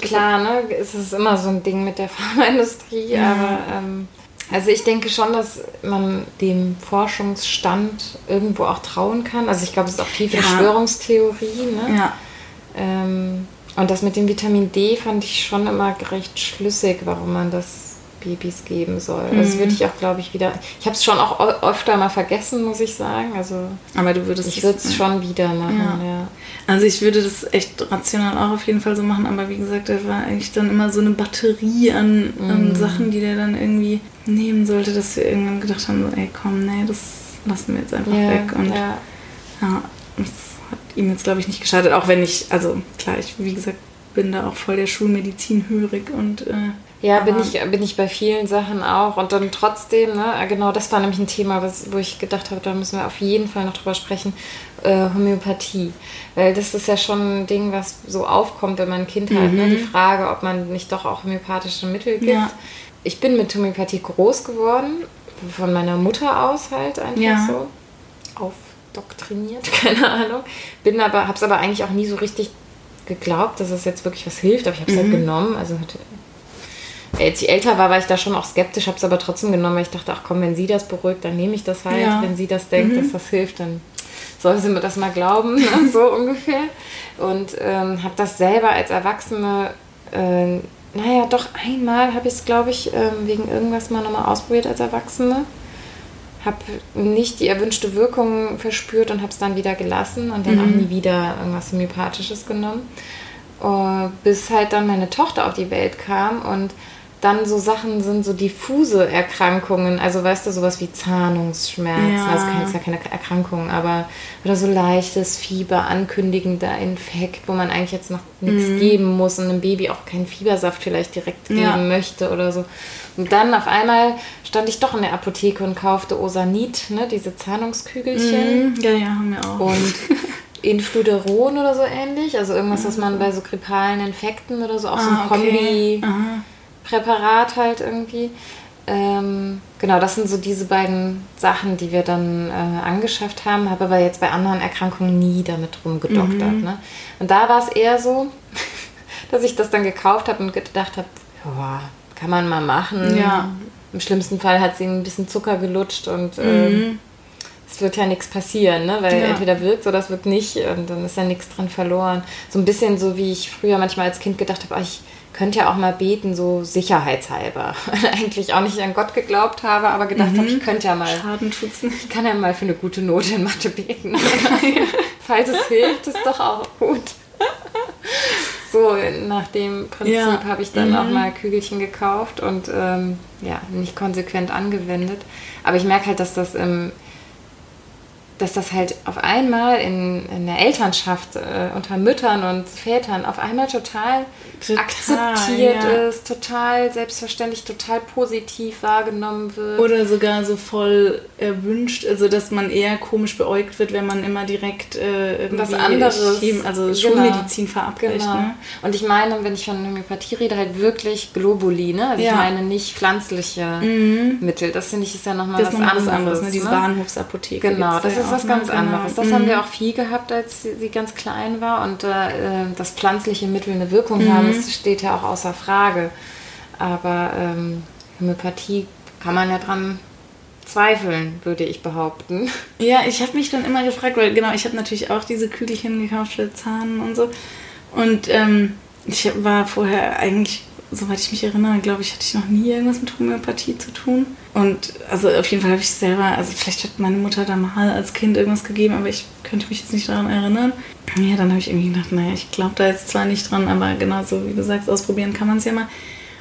Speaker 1: Klar, ne, es ist immer so ein Ding mit der Pharmaindustrie, ja. aber ähm, also ich denke schon, dass man dem Forschungsstand irgendwo auch trauen kann. Also ich glaube, es ist auch viel Verschwörungstheorie. Ne?
Speaker 2: Ja.
Speaker 1: Ähm, und das mit dem Vitamin D fand ich schon immer recht schlüssig, warum man das Babys geben soll. Mhm. Das würde ich auch, glaube ich, wieder. Ich habe es schon auch öfter mal vergessen, muss ich sagen. Also,
Speaker 2: aber du würdest
Speaker 1: ich würde es schon wieder machen. Ja. ja.
Speaker 2: Also ich würde das echt rational auch auf jeden Fall so machen, aber wie gesagt, da war eigentlich dann immer so eine Batterie an, mhm. an Sachen, die der dann irgendwie nehmen sollte, dass wir irgendwann gedacht haben, so, ey komm, nee, das lassen wir jetzt einfach ja, weg. Und ja. ja, das hat ihm jetzt, glaube ich, nicht geschadet, auch wenn ich, also klar, ich, wie gesagt, bin da auch voll der Schulmedizin hörig und äh,
Speaker 1: ja, bin ich, bin ich bei vielen Sachen auch. Und dann trotzdem, ne, genau das war nämlich ein Thema, was, wo ich gedacht habe, da müssen wir auf jeden Fall noch drüber sprechen, äh, Homöopathie. Weil das ist ja schon ein Ding, was so aufkommt, wenn man ein Kind mhm. hat. Ne? Die mhm. Frage, ob man nicht doch auch homöopathische Mittel gibt. Ja. Ich bin mit Homöopathie groß geworden, von meiner Mutter aus halt einfach ja. so. Aufdoktriniert, *laughs* keine Ahnung. Bin aber, hab's aber eigentlich auch nie so richtig geglaubt, dass es jetzt wirklich was hilft, aber ich habe es halt mhm. halt genommen. Also als ich älter war, war ich da schon auch skeptisch, habe es aber trotzdem genommen, weil ich dachte, ach komm, wenn sie das beruhigt, dann nehme ich das halt. Ja. Wenn sie das denkt, mhm. dass das hilft, dann soll sie mir das mal glauben, *laughs* ne? so ungefähr. Und ähm, habe das selber als Erwachsene, äh, naja, doch einmal habe ich es, glaube ich, ähm, wegen irgendwas mal nochmal ausprobiert als Erwachsene. habe nicht die erwünschte Wirkung verspürt und habe es dann wieder gelassen und dann mhm. auch nie wieder irgendwas Homöopathisches genommen. Uh, bis halt dann meine Tochter auf die Welt kam und dann so Sachen sind, so diffuse Erkrankungen, also weißt du, sowas wie Zahnungsschmerzen, ja. also keine, ja keine Erkrankungen, aber oder so leichtes Fieber, ankündigender Infekt, wo man eigentlich jetzt noch nichts mhm. geben muss und einem Baby auch keinen Fiebersaft vielleicht direkt geben ja. möchte oder so. Und dann auf einmal stand ich doch in der Apotheke und kaufte Osanit, ne, diese Zahnungskügelchen.
Speaker 2: Mhm. Ja, ja, haben wir auch.
Speaker 1: Und *laughs* Influderon oder so ähnlich, also irgendwas, was man bei so grippalen Infekten oder so, auch ah, so ein Kombi. Aha Präparat halt irgendwie. Ähm, genau, das sind so diese beiden Sachen, die wir dann äh, angeschafft haben, habe aber jetzt bei anderen Erkrankungen nie damit rumgedoktert. Mhm. Ne? Und da war es eher so, *laughs* dass ich das dann gekauft habe und gedacht habe, kann man mal machen. Ja. Im schlimmsten Fall hat sie ein bisschen Zucker gelutscht und ähm, mhm. es wird ja nichts passieren, ne? weil ja. entweder wirkt oder es wirkt nicht und dann ist ja nichts dran verloren. So ein bisschen so, wie ich früher manchmal als Kind gedacht habe, oh, ich könnte ja auch mal beten, so sicherheitshalber. *laughs* Eigentlich auch nicht an Gott geglaubt habe, aber gedacht mhm. habe, ich könnte ja mal.
Speaker 2: Schaden tut's nicht.
Speaker 1: Ich kann ja mal für eine gute Note in Mathe beten. *laughs* Falls es hilft, ist doch auch gut. *laughs* so, nach dem Prinzip ja. habe ich dann mhm. auch mal Kügelchen gekauft und ähm, ja, nicht konsequent angewendet. Aber ich merke halt, dass das im dass das halt auf einmal in, in der Elternschaft äh, unter Müttern und Vätern auf einmal total, total akzeptiert ja. ist, total selbstverständlich, total positiv wahrgenommen wird.
Speaker 2: Oder sogar so voll erwünscht, also dass man eher komisch beäugt wird, wenn man immer direkt äh,
Speaker 1: was anderes,
Speaker 2: Chem, also genau. Schulmedizin verabreicht. Genau. Ne?
Speaker 1: Und ich meine, wenn ich von Homöopathie rede, halt wirklich Globuli, ne? Also ja. ich meine nicht pflanzliche mhm. Mittel. Das finde ich ist ja nochmal was, noch anderes. anderes ne?
Speaker 2: Diese ne? Bahnhofsapotheke.
Speaker 1: Genau, das ist ist was ganz anderes. Das mhm. haben wir auch viel gehabt, als sie ganz klein war. Und äh, dass pflanzliche Mittel eine Wirkung mhm. haben, das steht ja auch außer Frage. Aber ähm, Homöopathie kann man ja dran zweifeln, würde ich behaupten. *laughs*
Speaker 2: Ja, ich habe mich dann immer gefragt, weil genau, ich habe natürlich auch diese Kügelchen gekauft für Zahn und so. Und ähm, ich war vorher eigentlich soweit ich mich erinnere, glaube ich, hatte ich noch nie irgendwas mit Homöopathie zu tun. Und also auf jeden Fall habe ich selber, also vielleicht hat meine Mutter da mal als Kind irgendwas gegeben, aber ich könnte mich jetzt nicht daran erinnern. Ja, dann habe ich irgendwie gedacht, naja, ich glaube da jetzt zwar nicht dran, aber genauso wie du sagst, ausprobieren kann man es ja mal.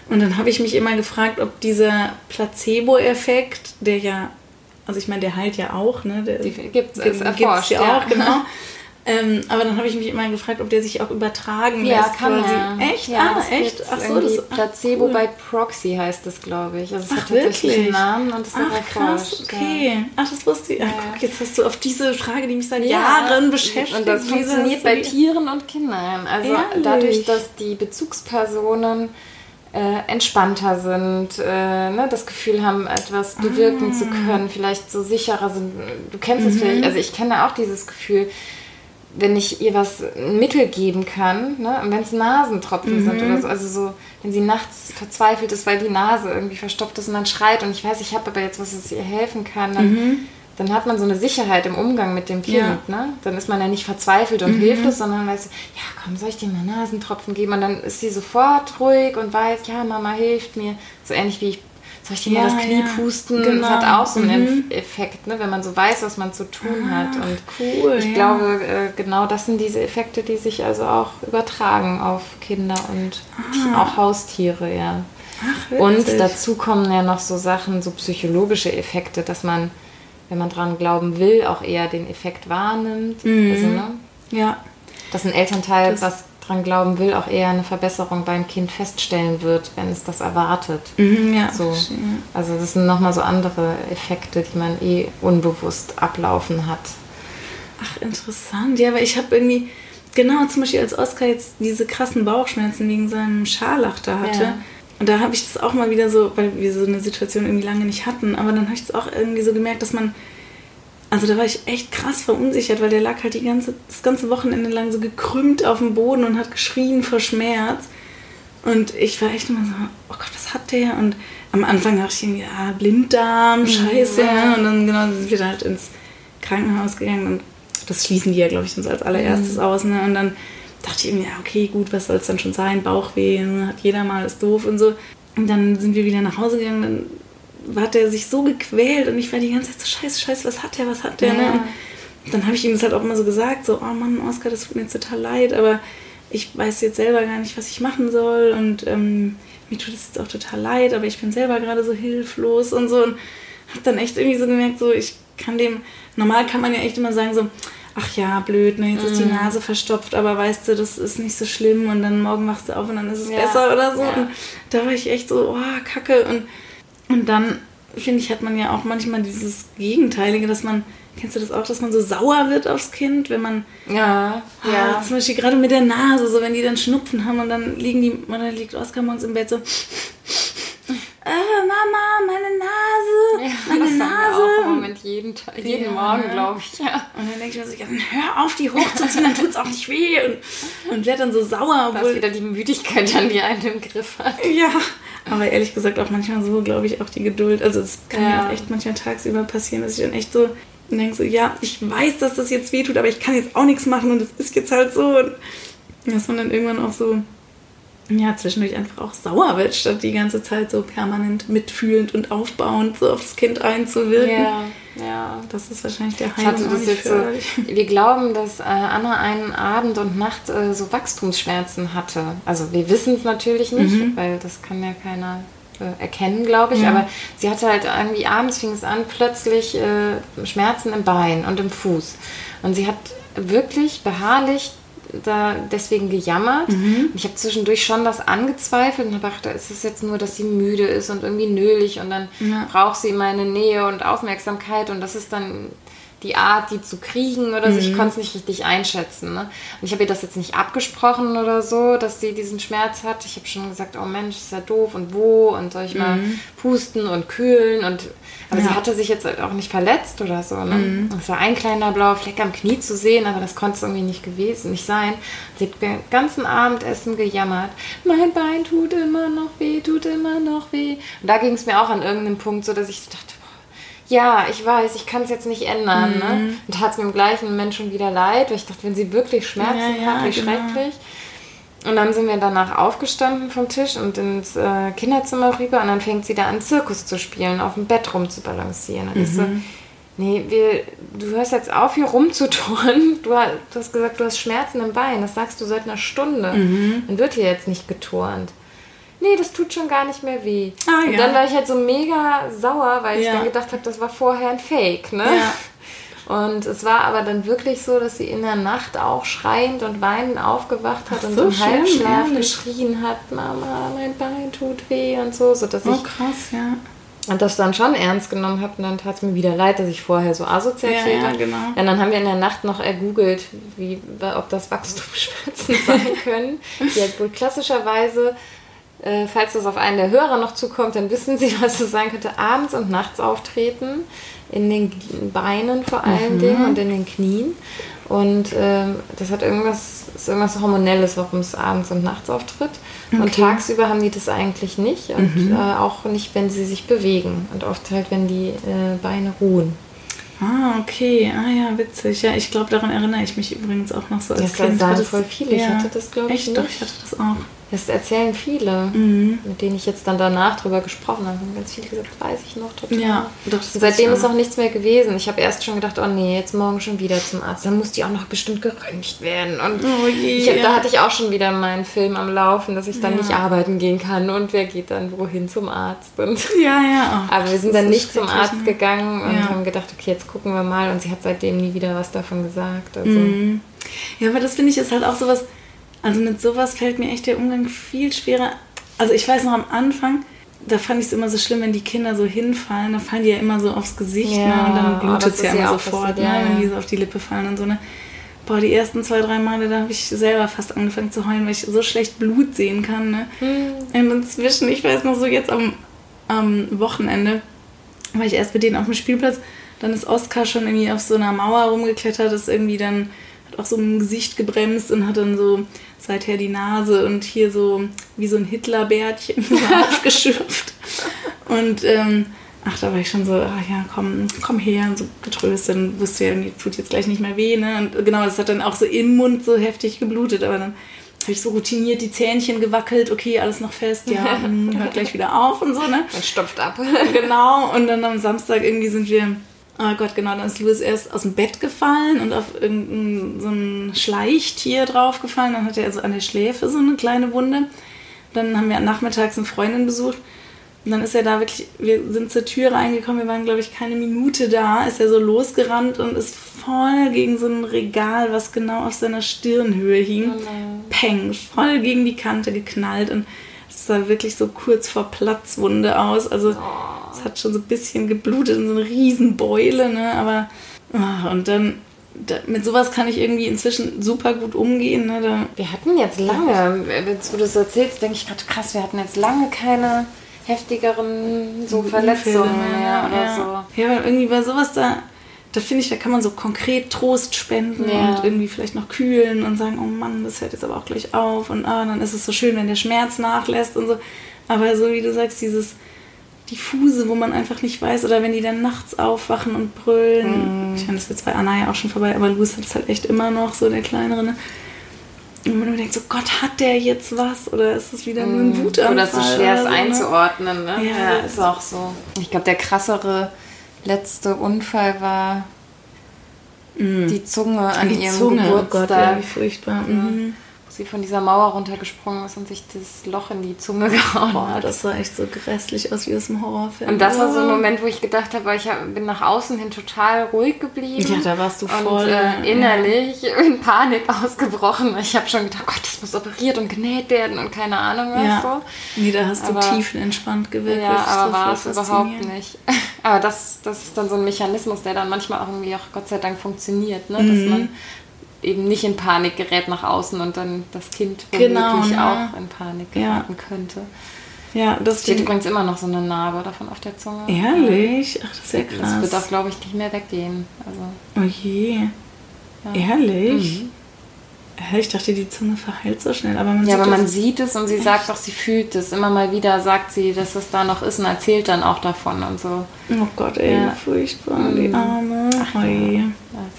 Speaker 2: Und dann habe ich mich immer gefragt, ob dieser Placebo-Effekt, der ja, also ich meine, der heilt ja auch, ne? Der
Speaker 1: gibt es ja,
Speaker 2: ja auch, genau. *laughs* Ähm, aber dann habe ich mich immer gefragt, ob der sich auch übertragen
Speaker 1: ja, lässt. Kann
Speaker 2: quasi.
Speaker 1: Er.
Speaker 2: Echt? Ja, ah, echt?
Speaker 1: Ach so, das Placebo cool. bei Proxy heißt das, glaube ich. Also es Ach, hat wirklich? einen Namen und ist
Speaker 2: Ach, krass, okay. Ja. Ach, das wusste ich. Ach, guck, jetzt hast du auf diese Frage, die mich seit Jahren beschäftigt.
Speaker 1: Und das funktioniert bei Tieren und Kindern. Also Ehrlich? dadurch, dass die Bezugspersonen äh, entspannter sind, äh, ne, das Gefühl haben, etwas bewirken ah. zu können, vielleicht so sicherer sind. Du kennst es mhm. vielleicht, also ich kenne auch dieses Gefühl, wenn ich ihr was ein Mittel geben kann, ne? und wenn es Nasentropfen mhm. sind oder so, also so, wenn sie nachts verzweifelt ist, weil die Nase irgendwie verstopft ist und dann schreit und ich weiß, ich habe aber jetzt was, was ihr helfen kann, dann, mhm. dann, hat man so eine Sicherheit im Umgang mit dem Kind. Ja. Ne? Dann ist man ja nicht verzweifelt und mhm. hilflos, sondern weiß, ja komm, soll ich dir mal Nasentropfen geben? Und dann ist sie sofort ruhig und weiß, ja, Mama hilft mir. So ähnlich wie ich soll ich dir ja, mal das Knie ja. pusten? Genau. Das hat auch so einen mhm. Effekt, ne? wenn man so weiß, was man zu tun ah, hat. Und
Speaker 2: cool,
Speaker 1: ich ja. glaube, äh, genau das sind diese Effekte, die sich also auch übertragen auf Kinder und ah. auch Haustiere, ja. Ach, und dazu kommen ja noch so Sachen, so psychologische Effekte, dass man, wenn man dran glauben will, auch eher den Effekt wahrnimmt. Mhm. Also, ne?
Speaker 2: Ja.
Speaker 1: Dass ein Elternteil das was dran glauben will, auch eher eine Verbesserung beim Kind feststellen wird, wenn es das erwartet.
Speaker 2: Mhm, ja,
Speaker 1: so. Also das sind nochmal so andere Effekte, die man eh unbewusst ablaufen hat.
Speaker 2: Ach, interessant. Ja, aber ich habe irgendwie, genau, zum Beispiel als Oscar jetzt diese krassen Bauchschmerzen wegen seinem Scharlach da hatte. Ja. Und da habe ich das auch mal wieder so, weil wir so eine Situation irgendwie lange nicht hatten, aber dann habe ich das auch irgendwie so gemerkt, dass man also da war ich echt krass verunsichert, weil der lag halt die ganze, das ganze Wochenende lang so gekrümmt auf dem Boden und hat geschrien vor Schmerz. Und ich war echt immer so, oh Gott, was hat der? Und am Anfang dachte ich irgendwie, ja, Blinddarm, mhm. scheiße. Ja. Und dann genau sind wir da halt ins Krankenhaus gegangen und das schließen die ja, glaube ich, dann so als allererstes mhm. aus. Ne? Und dann dachte ich irgendwie, ja, okay, gut, was soll es dann schon sein? Bauchweh, ne? hat jeder mal, ist doof und so. Und dann sind wir wieder nach Hause gegangen, dann hat er sich so gequält und ich war die ganze Zeit so, scheiße, scheiße, was hat der, was hat der, ne? ja. ne? dann habe ich ihm das halt auch immer so gesagt, so, oh Mann, Oskar, das tut mir jetzt total leid, aber ich weiß jetzt selber gar nicht, was ich machen soll und ähm, mir tut es jetzt auch total leid, aber ich bin selber gerade so hilflos und so und habe dann echt irgendwie so gemerkt, so, ich kann dem, normal kann man ja echt immer sagen, so, ach ja, blöd, ne, jetzt mm. ist die mhm. Nase verstopft, aber weißt du, das ist nicht so schlimm und dann morgen wachst du auf und dann ist es ja. besser oder so. Ja. Und da war ich echt so, oh, kacke. Und, und dann, finde ich, hat man ja auch manchmal dieses Gegenteilige, dass man, kennst du das auch, dass man so sauer wird aufs Kind, wenn man, ja, ah, ja. zum Beispiel gerade mit der Nase, so wenn die dann Schnupfen haben und dann liegen die, oder liegt Oskar morgens im Bett so, äh, Mama, meine Nase, ja, meine das Nase.
Speaker 1: Auch im Moment jeden, Tag, jeden ja, Morgen, glaube ich. Ja.
Speaker 2: Und dann denke ich mir so, dann hör auf, die hochzuziehen, dann tut es auch nicht weh. Und, und werde dann so sauer.
Speaker 1: Obwohl das wieder die Müdigkeit dann, die einen im Griff hat.
Speaker 2: Ja, aber ehrlich gesagt auch manchmal so, glaube ich, auch die Geduld. Also es kann ja. auch echt manchmal tagsüber passieren, dass ich dann echt so denke, so, ja, ich weiß, dass das jetzt weh tut, aber ich kann jetzt auch nichts machen und es ist jetzt halt so. Und dass man dann irgendwann auch so ja, zwischendurch einfach auch sauer wird, statt die ganze Zeit so permanent mitfühlend und aufbauend so aufs Kind einzuwirken. Ja, ja. Das ist wahrscheinlich der
Speaker 1: jetzt so, *laughs* wir glauben, dass äh, Anna einen Abend und Nacht äh, so Wachstumsschmerzen hatte. Also wir wissen es natürlich nicht, mhm. weil das kann ja keiner äh, erkennen, glaube ich. Ja. Aber sie hatte halt irgendwie abends fing es an, plötzlich Schmerzen im Bein und im Fuß. Und sie hat wirklich beharrlich da deswegen gejammert. Mhm. Ich habe zwischendurch schon das angezweifelt und habe gedacht, ist es jetzt nur, dass sie müde ist und irgendwie nölig und dann ja. braucht sie meine Nähe und Aufmerksamkeit und das ist dann die Art, die zu kriegen oder so. Ich mhm. konnte es nicht richtig einschätzen. Ne? Und ich habe ihr das jetzt nicht abgesprochen oder so, dass sie diesen Schmerz hat. Ich habe schon gesagt, oh Mensch, ist ja doof und wo und soll ich mal mhm. pusten und kühlen und aber ja. sie hatte sich jetzt auch nicht verletzt oder so. Ne? Mhm. Es war ein kleiner blauer Fleck am Knie zu sehen, aber das konnte es irgendwie nicht gewesen, nicht sein. Sie hat den ganzen Abendessen gejammert. Mein Bein tut immer noch weh, tut immer noch weh. Und da ging es mir auch an irgendeinem Punkt so, dass ich dachte, ja, ich weiß, ich kann es jetzt nicht ändern. Ne? Mhm. Ne? Und tat es mir im gleichen Moment schon wieder leid, weil ich dachte, wenn sie wirklich Schmerzen ja, hat, wie genau. schrecklich. Und dann sind wir danach aufgestanden vom Tisch und ins äh, Kinderzimmer rüber und dann fängt sie da an, Zirkus zu spielen, auf dem Bett rumzubalancieren. Und mhm. ich so, mhm. nee, wir, du hörst jetzt auf, hier rumzuturnen. Du, du, hast gesagt, du hast Schmerzen im Bein. Das sagst du seit einer Stunde. Mhm. Dann wird hier jetzt nicht geturnt. Nee, das tut schon gar nicht mehr weh. Ah, und ja. dann war ich halt so mega sauer, weil ja. ich dann gedacht habe, das war vorher ein Fake, ne? Ja. Und es war aber dann wirklich so, dass sie in der Nacht auch schreiend und weinend aufgewacht hat Ach und so im Halbschlaf ehrlich. geschrien hat, Mama, mein Bein tut weh und so, so dass
Speaker 2: oh,
Speaker 1: ich
Speaker 2: krass, ja.
Speaker 1: Und das dann schon ernst genommen habe und dann tat es mir wieder leid, dass ich vorher so asozial ja, ja, genau. Ja, dann haben wir in der Nacht noch ergoogelt, wie, ob das Wachstumsschmerzen *laughs* sein können, die halt wohl klassischerweise äh, falls das auf einen der Hörer noch zukommt, dann wissen Sie, *laughs* was es sein könnte. Abends und nachts auftreten in den Beinen vor allen mhm. Dingen und in den Knien. Und ähm, das hat irgendwas, ist irgendwas Hormonelles, warum es abends und nachts auftritt. Okay. Und tagsüber haben die das eigentlich nicht und mhm. äh, auch nicht, wenn sie sich bewegen und oft halt, wenn die äh, Beine ruhen.
Speaker 2: Ah, okay. Ah ja, witzig. Ja, ich glaube, daran erinnere ich mich übrigens auch noch so als
Speaker 1: das Kind. Das voll viele. Ja. Ich hatte das, glaube ich,
Speaker 2: Echt? Doch, ich hatte das auch.
Speaker 1: Das erzählen viele, mhm. mit denen ich jetzt dann danach drüber gesprochen habe. Haben ganz viele gesagt, weiß ich noch total. Ja, doch, seitdem ist auch nichts mehr gewesen. Ich habe erst schon gedacht, oh nee, jetzt morgen schon wieder zum Arzt. Dann muss die auch noch bestimmt geröntgt werden. Und oh je, ich, da hatte ich auch schon wieder meinen Film am Laufen, dass ich dann ja. nicht arbeiten gehen kann. Und wer geht dann wohin zum Arzt? Und *laughs*
Speaker 2: ja, ja.
Speaker 1: Oh, aber wir sind dann nicht zum Arzt ne? gegangen und ja. haben gedacht, okay, jetzt gucken wir mal. Und sie hat seitdem nie wieder was davon gesagt. Also. Mhm.
Speaker 2: Ja, aber das finde ich ist halt auch sowas also mit sowas fällt mir echt der Umgang viel schwerer. Also ich weiß noch am Anfang, da fand ich es immer so schlimm, wenn die Kinder so hinfallen, da fallen die ja immer so aufs Gesicht ja, ne? und dann blutet es ja immer sofort, ne? wenn die so auf die Lippe fallen und so. Ne? Boah, die ersten zwei, drei Male, da habe ich selber fast angefangen zu heulen, weil ich so schlecht Blut sehen kann. Ne? Hm. Und inzwischen, ich weiß noch so jetzt am, am Wochenende, war ich erst mit denen auf dem Spielplatz, dann ist Oskar schon irgendwie auf so einer Mauer rumgeklettert, ist irgendwie dann hat auch so ein Gesicht gebremst und hat dann so seither die Nase und hier so wie so ein Hitlerbärtchen *laughs* so aufgeschürft. Und ähm, ach, da war ich schon so, ach ja, komm, komm her, und so getröstet. Und wusste ja, tut jetzt gleich nicht mehr weh, ne? Und genau, das hat dann auch so im Mund so heftig geblutet, aber dann habe ich so routiniert die Zähnchen gewackelt, okay, alles noch fest, ja, *laughs* hm, hört gleich wieder auf und so, ne?
Speaker 1: Man stopft ab.
Speaker 2: genau, und dann am Samstag irgendwie sind wir, oh Gott, genau, dann ist Louis erst aus dem Bett gefallen und auf irgendein so ein Schleichtier draufgefallen, dann hat er also an der Schläfe so eine kleine Wunde. Dann haben wir nachmittags eine Freundin besucht und dann ist er da wirklich, wir sind zur Tür reingekommen, wir waren, glaube ich, keine Minute da, ist er so losgerannt und ist voll gegen so ein Regal, was genau auf seiner Stirnhöhe hing. Oh Peng, voll gegen die Kante geknallt und es sah wirklich so kurz vor Platzwunde aus. Also oh. Es hat schon so ein bisschen geblutet in so eine Riesenbeule, ne? Aber oh, und dann da, mit sowas kann ich irgendwie inzwischen super gut umgehen. Ne? Da,
Speaker 1: wir hatten jetzt lange, wenn du das erzählst, denke ich gerade krass, wir hatten jetzt lange keine heftigeren so Verletzungen mehr oder
Speaker 2: ja. so. Ja, weil irgendwie bei sowas da, da finde ich, da kann man so konkret Trost spenden ja. und irgendwie vielleicht noch kühlen und sagen, oh Mann, das hört jetzt aber auch gleich auf und ah, dann ist es so schön, wenn der Schmerz nachlässt und so. Aber so wie du sagst, dieses diffuse, wo man einfach nicht weiß, oder wenn die dann nachts aufwachen und brüllen. Mm. Ich meine, das ist jetzt bei Anna ja auch schon vorbei, aber Louis hat es halt echt immer noch, so der kleinere. Ne? Und man denkt so, Gott, hat der jetzt was? Oder ist es wieder nur ein mhm. Wutanfall?
Speaker 1: Oder ist es schwer, es so, ne? einzuordnen, ne? Ja, ja ist auch so. Ich glaube, der krassere letzte Unfall war mm. die Zunge an die ihrem Zunge. Geburtstag. Oh Gott, ja, wie furchtbar. Mhm sie von dieser Mauer runtergesprungen ist und sich das Loch in die Zunge *laughs* gehauen
Speaker 2: Boah, das sah echt so grässlich aus wie aus dem Horrorfilm.
Speaker 1: Und das war so ein Moment, wo ich gedacht habe, ich bin nach außen hin total ruhig geblieben.
Speaker 2: Ja, da warst du voll.
Speaker 1: Und äh, innerlich ja. in Panik *laughs* ausgebrochen. Ich habe schon gedacht, Gott, das muss operiert und genäht werden und keine Ahnung was
Speaker 2: ja. so. Nee, da hast aber, du tiefenentspannt gewirkt.
Speaker 1: Ja, aber so war es überhaupt nicht. *laughs* Aber das, das ist dann so ein Mechanismus, der dann manchmal auch irgendwie auch Gott sei Dank funktioniert, ne? dass mhm. man eben nicht in Panik gerät nach außen und dann das Kind womöglich genau, ne? auch in Panik geraten ja. könnte. Ja, das steht übrigens immer noch so eine Narbe davon auf der Zunge.
Speaker 2: Ehrlich? Ach, das ist ja krass.
Speaker 1: Das wird auch, glaube ich, nicht mehr weggehen. Also,
Speaker 2: oh je. Ja. Ehrlich? Mhm. Ich dachte, die Zunge verheilt so schnell, aber
Speaker 1: man ja, sieht aber man sieht es und sie echt? sagt doch, sie fühlt es. Immer mal wieder sagt sie, dass es da noch ist und erzählt dann auch davon und so.
Speaker 2: Oh Gott, ey, ja. furchtbar, mhm. die Arme. Ach, ja.
Speaker 1: ja.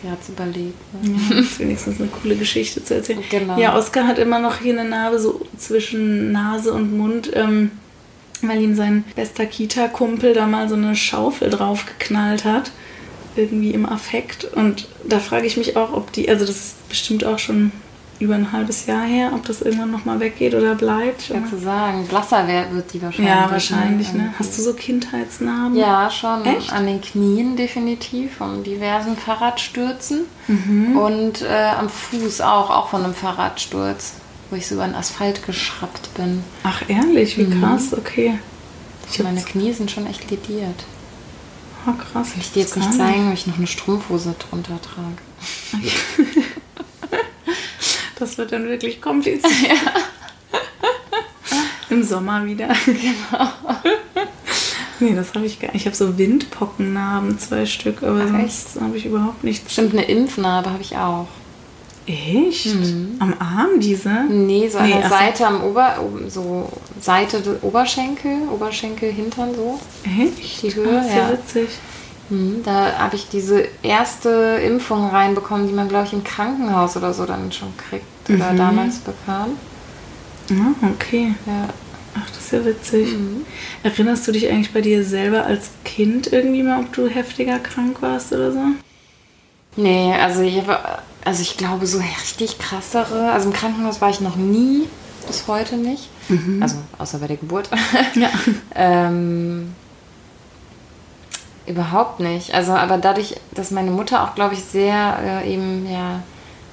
Speaker 1: sie hat es überlebt.
Speaker 2: Ne? Ja, ist wenigstens eine coole Geschichte zu erzählen. Genau. Ja, Oskar hat immer noch hier eine Narbe so zwischen Nase und Mund. Ähm, weil ihm sein bester Kita-Kumpel da mal so eine Schaufel draufgeknallt hat irgendwie im Affekt. Und da frage ich mich auch, ob die, also das ist bestimmt auch schon über ein halbes Jahr her, ob das irgendwann nochmal weggeht oder bleibt.
Speaker 1: Schwer zu sagen. Blasser wird die wahrscheinlich.
Speaker 2: Ja, wahrscheinlich. Ne? Hast du so Kindheitsnamen?
Speaker 1: Ja, schon. Echt? An den Knien definitiv, von diversen Fahrradstürzen. Mhm. Und äh, am Fuß auch, auch von einem Fahrradsturz, wo ich so über den Asphalt geschraubt bin.
Speaker 2: Ach, ehrlich? Wie mhm. krass, okay.
Speaker 1: Ich meine Knie sind schon echt lediert.
Speaker 2: Oh, krass.
Speaker 1: Will ich dir jetzt nicht zeigen, weil ich noch eine Strumpfhose drunter trage.
Speaker 2: Okay. *laughs* *laughs* Das wird dann wirklich kompliziert. *laughs* Ja. Im Sommer wieder. Genau. nee, das habe ich gar nicht. Ich habe so Windpockennarben, zwei Stück, aber Ach, sonst habe ich überhaupt nichts.
Speaker 1: Stimmt, eine Impfnarbe habe ich auch.
Speaker 2: Echt? Mhm. Am Arm diese?
Speaker 1: Nee, so an nee, der Seite am Ober, so Seite des Oberschenkel, Oberschenkel, Hintern so.
Speaker 2: Echt?
Speaker 1: Die Höhe,
Speaker 2: Ach, ja. witzig.
Speaker 1: Mhm, da habe ich diese erste Impfung reinbekommen, die man, glaube ich, im Krankenhaus oder so dann schon kriegt oder mhm. damals bekam.
Speaker 2: Ah, okay.
Speaker 1: Ja.
Speaker 2: Ach, das ist ja witzig. Mhm. Erinnerst du dich eigentlich bei dir selber als Kind irgendwie mal, ob du heftiger krank warst oder so?
Speaker 1: Nee, also ich, also ich glaube, so richtig krassere. Also im Krankenhaus war ich noch nie, bis heute nicht. Mhm. Also außer bei der Geburt.
Speaker 2: Ja. *laughs*
Speaker 1: ähm, Überhaupt nicht. Also, aber dadurch, dass meine Mutter auch, glaube ich, sehr äh, eben ja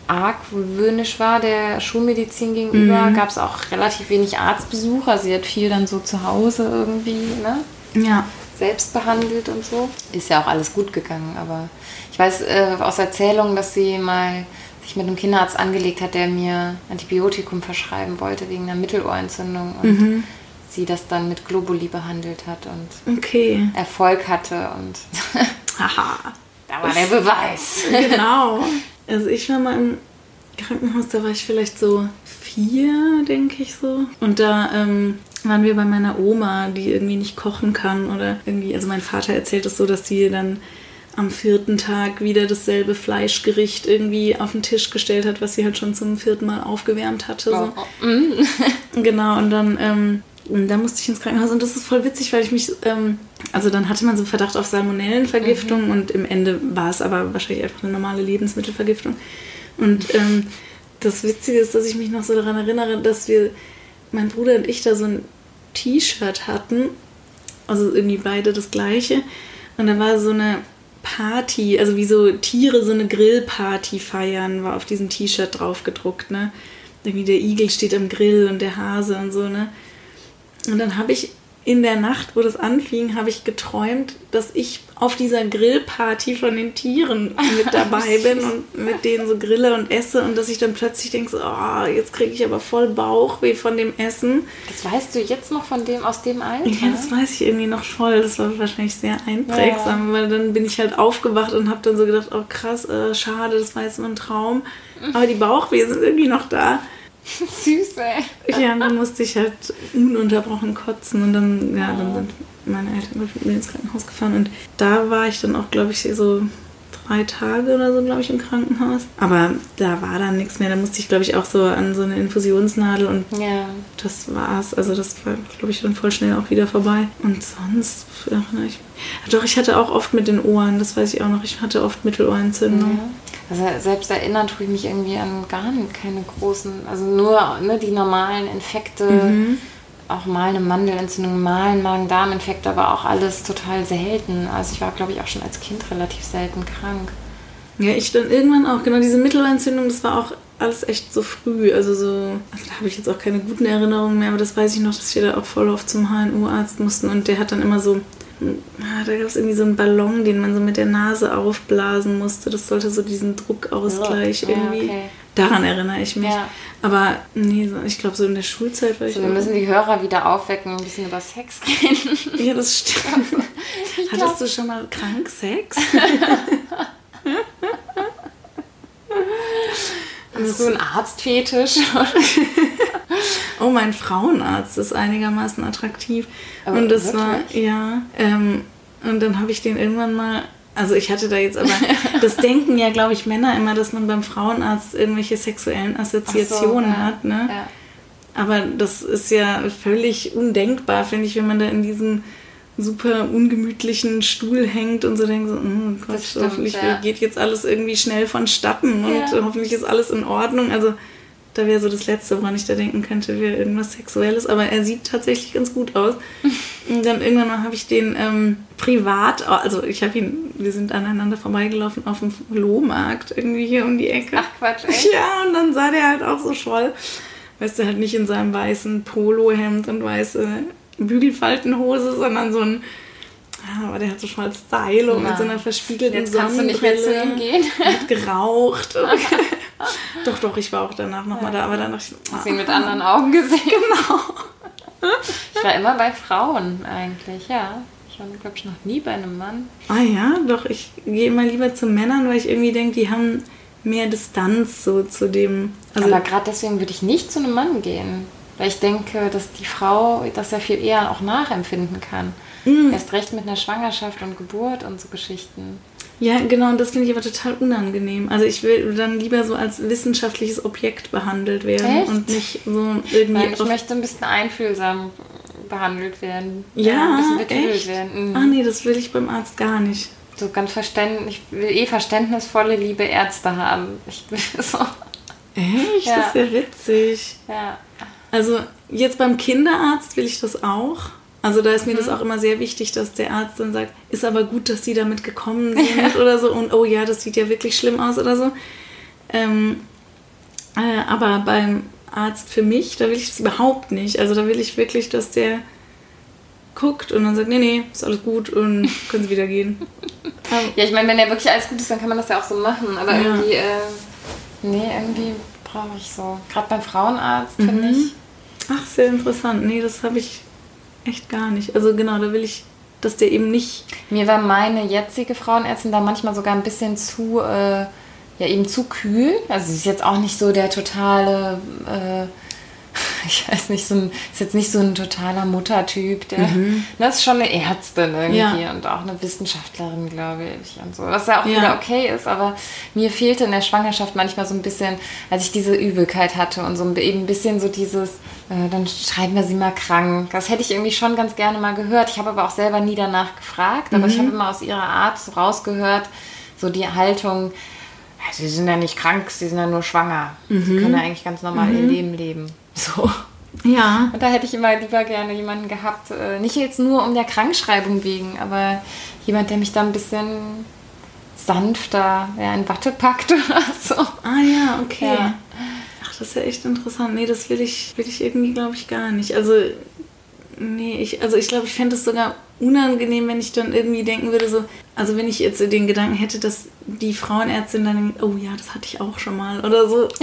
Speaker 1: argwöhnisch war der Schulmedizin gegenüber, mhm. gab es auch relativ wenig Arztbesucher. Sie hat viel dann so zu Hause irgendwie, ne?
Speaker 2: Ja.
Speaker 1: Selbst behandelt und so. Ist ja auch alles gut gegangen, aber ich weiß äh, aus Erzählungen, dass sie mal sich mit einem Kinderarzt angelegt hat, der mir Antibiotikum verschreiben wollte wegen einer Mittelohrentzündung. Und mhm sie das dann mit Globuli behandelt hat und
Speaker 2: okay.
Speaker 1: Erfolg hatte und *laughs* haha, da war der Beweis.
Speaker 2: genau. *laughs* Also ich war mal im Krankenhaus, da war ich vielleicht so vier, denke ich so. Und da ähm, waren wir bei meiner Oma, die irgendwie nicht kochen kann oder irgendwie, also mein Vater erzählt es so, dass sie dann am vierten Tag wieder dasselbe Fleischgericht irgendwie auf den Tisch gestellt hat, was sie halt schon zum vierten Mal aufgewärmt hatte. So. Oh, oh. Mm. *laughs* genau, und dann, ähm, da musste ich ins Krankenhaus und das ist voll witzig, weil ich mich, ähm, also dann hatte man so Verdacht auf Salmonellenvergiftung mhm. und im Ende war es aber wahrscheinlich einfach eine normale Lebensmittelvergiftung. Und ähm, das Witzige ist, dass ich mich noch so daran erinnere, dass wir, mein Bruder und ich da so ein T-Shirt hatten, also irgendwie beide das gleiche. Und da war so eine Party, also wie so Tiere so eine Grillparty feiern, war auf diesem T-Shirt drauf gedruckt, ne? Irgendwie der Igel steht am Grill und der Hase und so, ne? Und dann habe ich in der Nacht, wo das anfing, habe ich geträumt, dass ich auf dieser Grillparty von den Tieren mit *laughs* dabei bin und mit denen so grille und esse und dass ich dann plötzlich denke, so, oh, jetzt kriege ich aber voll Bauchweh von dem Essen.
Speaker 1: Das weißt du jetzt noch von dem aus dem Alter?
Speaker 2: Ja, das weiß ich irgendwie noch voll. Das war wahrscheinlich sehr einprägsam, ja. weil dann bin ich halt aufgewacht und habe dann so gedacht, oh krass, äh, schade, das war jetzt nur ein Traum. Aber die Bauchweh sind irgendwie noch da. *laughs*
Speaker 1: Süß, ey.
Speaker 2: Ja, und dann musste ich halt ununterbrochen kotzen und dann, ja, dann sind meine Eltern mit mir ins Krankenhaus gefahren und da war ich dann auch, glaube ich, so drei Tage oder so, glaube ich, im Krankenhaus. Aber da war dann nichts mehr. Da musste ich, glaube ich, auch so an so eine Infusionsnadel und ja. das war's. Also das war, glaube ich, dann voll schnell auch wieder vorbei. Und sonst erinnere ich mich. Doch, ich hatte auch oft mit den Ohren, das weiß ich auch noch. Ich hatte oft Mittelohrentzündung. Ja.
Speaker 1: Also selbst erinnern tue ich mich irgendwie an gar keine großen, also nur ne, die normalen Infekte, mhm. auch mal eine Mandelentzündung, mal ein Magen-Darm-Infekt, aber auch alles total selten. Also ich war, glaube ich, auch schon als Kind relativ selten krank.
Speaker 2: Ja, ich dann irgendwann auch, genau, diese Mittelohrentzündung, das war auch alles echt so früh. Also so, also da habe ich jetzt auch keine guten Erinnerungen mehr, aber das weiß ich noch, dass wir da auch voll oft zum HNU-Arzt mussten und der hat dann immer so da gab es irgendwie so einen Ballon, den man so mit der Nase aufblasen musste. Das sollte so diesen Druckausgleich oh, irgendwie. Okay. Daran erinnere ich mich. Ja. Aber nee, ich glaube, so in der Schulzeit war ich.
Speaker 1: So, wir müssen die Hörer wieder aufwecken, ein bisschen über Sex reden. *laughs*
Speaker 2: Ja, das stimmt. *laughs* Hattest du schon mal krank Sex? *laughs*
Speaker 1: Hast du einen Arztfetisch?
Speaker 2: Oh, mein Frauenarzt ist einigermaßen attraktiv. Aber und das wirklich? war, ja. Ähm, und dann habe ich den irgendwann mal also ich hatte da jetzt aber, *laughs* das denken ja, glaube ich, Männer immer, dass man beim Frauenarzt irgendwelche sexuellen Assoziationen so, ja. hat, ne? Ja. Aber das ist ja völlig undenkbar, finde ich, wenn man da in diesem super ungemütlichen Stuhl hängt und so denkt so, oh Gott, stimmt, hoffentlich ja. geht jetzt alles irgendwie schnell vonstatten und hoffentlich ist alles in Ordnung. Also da wäre so das Letzte, woran ich da denken könnte, wäre irgendwas Sexuelles. Aber er sieht tatsächlich ganz gut aus. *laughs* Und dann irgendwann mal habe ich den ähm, privat, also ich habe ihn, wir sind aneinander vorbeigelaufen auf dem Lohmarkt irgendwie hier um die Ecke.
Speaker 1: Ach Quatsch, echt?
Speaker 2: Ja, und dann sah der halt auch so scholl. Weißt du, halt nicht in seinem weißen Polohemd und weiße Bügelfaltenhose, sondern so ein ja, aber der hat so schon als Style und mit so einer verspiegelten Jetzt kannst du nicht mehr zu ihm gehen. Hat geraucht. *laughs* *laughs* *laughs* doch, doch, ich war auch danach nochmal da, aber dann dachte
Speaker 1: ich... Hast ihn mit anderen Augen gesehen? *laughs* Genau. *laughs* ich war immer bei Frauen eigentlich, ja. Ich war, glaube ich, noch nie bei einem Mann.
Speaker 2: Ah ja, doch, ich gehe immer lieber zu Männern, weil ich irgendwie denke, die haben mehr Distanz so zu dem...
Speaker 1: Also aber gerade deswegen würde ich nicht zu einem Mann gehen. Weil ich denke, dass die Frau das ja viel eher auch nachempfinden kann. Mhm. Erst recht mit einer Schwangerschaft und Geburt und so Geschichten.
Speaker 2: Ja, genau, und das finde ich aber total unangenehm. Also ich will dann lieber so als wissenschaftliches Objekt behandelt werden Echt? und nicht so irgendwie.
Speaker 1: Nein, ich möchte ein bisschen einfühlsam behandelt werden.
Speaker 2: Ja, ein bisschen echt? werden. Mhm. Ach nee, das will ich beim Arzt gar nicht.
Speaker 1: So ganz verständlich, ich will eh verständnisvolle, liebe Ärzte haben. Ich *laughs* will so.
Speaker 2: Echt? Ja. Das ist ja witzig.
Speaker 1: Ja.
Speaker 2: Also jetzt beim Kinderarzt will ich das auch. Also da ist mir mhm. das auch immer sehr wichtig, dass der Arzt dann sagt, ist aber gut, dass sie damit gekommen *laughs* sind ja. oder so und oh ja, das sieht ja wirklich schlimm aus oder so. Ähm, äh, aber beim Arzt für mich, da will ich das überhaupt nicht. Also da will ich wirklich, dass der guckt und dann sagt, nee, nee, ist alles gut und *laughs* können sie wieder gehen.
Speaker 1: ja, ich meine, wenn er wirklich alles gut ist, dann kann man das ja auch so machen. Aber ja. irgendwie, äh, nee, irgendwie brauche ich so. Gerade beim Frauenarzt, mhm. finde ich.
Speaker 2: Ach, sehr interessant. Nee, das habe ich echt gar nicht. Also genau, da will ich, dass der eben nicht.
Speaker 1: Mir war meine jetzige Frauenärztin da manchmal sogar ein bisschen zu, äh, ja eben zu kühl. Also sie ist jetzt auch nicht so der totale, äh, *laughs* ich weiß nicht, so ein, ist jetzt nicht so ein totaler Muttertyp. Der, mhm. Das ist schon eine Ärztin irgendwie ja. und auch eine Wissenschaftlerin, glaube ich. Und so. Was ja auch ja. wieder okay ist, aber mir fehlte in der Schwangerschaft manchmal so ein bisschen, als ich diese Übelkeit hatte und so eben ein bisschen so dieses, äh, dann schreiben wir sie mal krank. Das hätte ich irgendwie schon ganz gerne mal gehört. Ich habe aber auch selber nie danach gefragt, aber mhm. ich habe immer aus ihrer Art so rausgehört, so die Haltung, sie sind ja nicht krank, sie sind ja nur schwanger. Mhm. Sie können ja eigentlich ganz normal mhm. ihr Leben leben. So. Ja. Und da hätte ich immer lieber gerne jemanden gehabt, äh, nicht jetzt nur um der Krankschreibung wegen, aber jemand, der mich da ein bisschen sanfter ja, in Watte packt oder so.
Speaker 2: Ah ja, okay. Ja. Ach, das ist ja echt interessant. Nee, das will ich, will ich irgendwie, glaube ich, gar nicht. Also, nee, ich, also ich glaube, ich fände es sogar unangenehm, wenn ich dann irgendwie denken würde, so, also wenn ich jetzt den Gedanken hätte, dass die Frauenärztin dann denkt, oh ja, das hatte ich auch schon mal oder so. *laughs*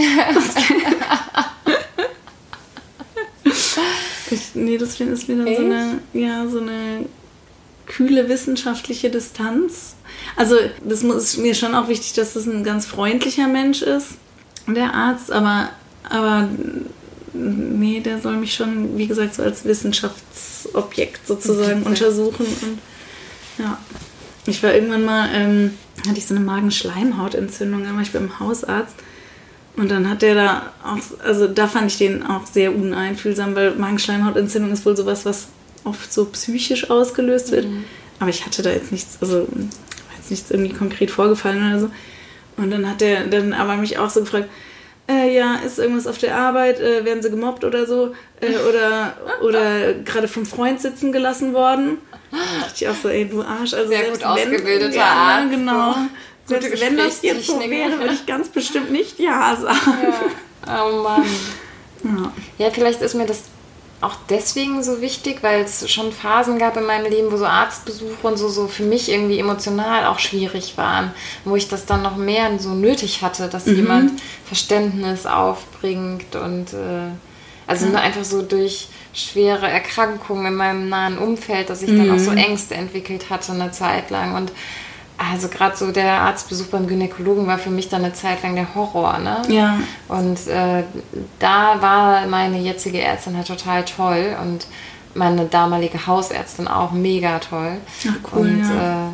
Speaker 2: ich, nee, das ist mir dann so eine, ja, so eine kühle wissenschaftliche Distanz. Also das ist mir schon auch wichtig, dass das ein ganz freundlicher Mensch ist, der Arzt, aber, aber nee, der soll mich schon, wie gesagt, so als Wissenschaftsobjekt sozusagen untersuchen. Und ja, ich war irgendwann mal, ähm, hatte ich so eine Magenschleimhautentzündung, dann war ich beim Hausarzt. Und dann hat der da auch, also da fand ich den auch sehr uneinfühlsam, weil Magenschleimhautentzündung ist wohl sowas, was oft so psychisch ausgelöst wird. Mhm. Aber ich hatte da jetzt nichts, also jetzt nichts irgendwie konkret vorgefallen oder so. Und dann hat der dann aber mich auch so gefragt, äh, ja, ist irgendwas auf der Arbeit, äh, werden sie gemobbt oder so, äh, oder, oder gerade vom Freund sitzen gelassen worden. Da dachte ich auch so, ey, du Arsch. Also Sehr gut ausgebildeter ja, Arzt. genau. Selbst wenn das jetzt so wäre, würde ich ganz bestimmt nicht Ja sagen.
Speaker 1: Ja. Oh Mann. Ja. ja, vielleicht ist mir das auch deswegen so wichtig, weil es schon Phasen gab in meinem Leben, wo so Arztbesuche und so, so für mich irgendwie emotional auch schwierig waren, wo ich das dann noch mehr so nötig hatte, dass mhm. jemand Verständnis aufbringt und äh, also mhm. nur einfach so durch schwere Erkrankungen in meinem nahen Umfeld, dass ich mhm. dann auch so mhm. Ängste entwickelt hatte eine Zeit lang und also gerade so der Arztbesuch beim Gynäkologen war für mich dann eine Zeit lang der Horror, ne? Ja. Und äh, da war meine jetzige Ärztin halt total toll und meine damalige Hausärztin auch mega toll. Ach cool. Und ja. äh,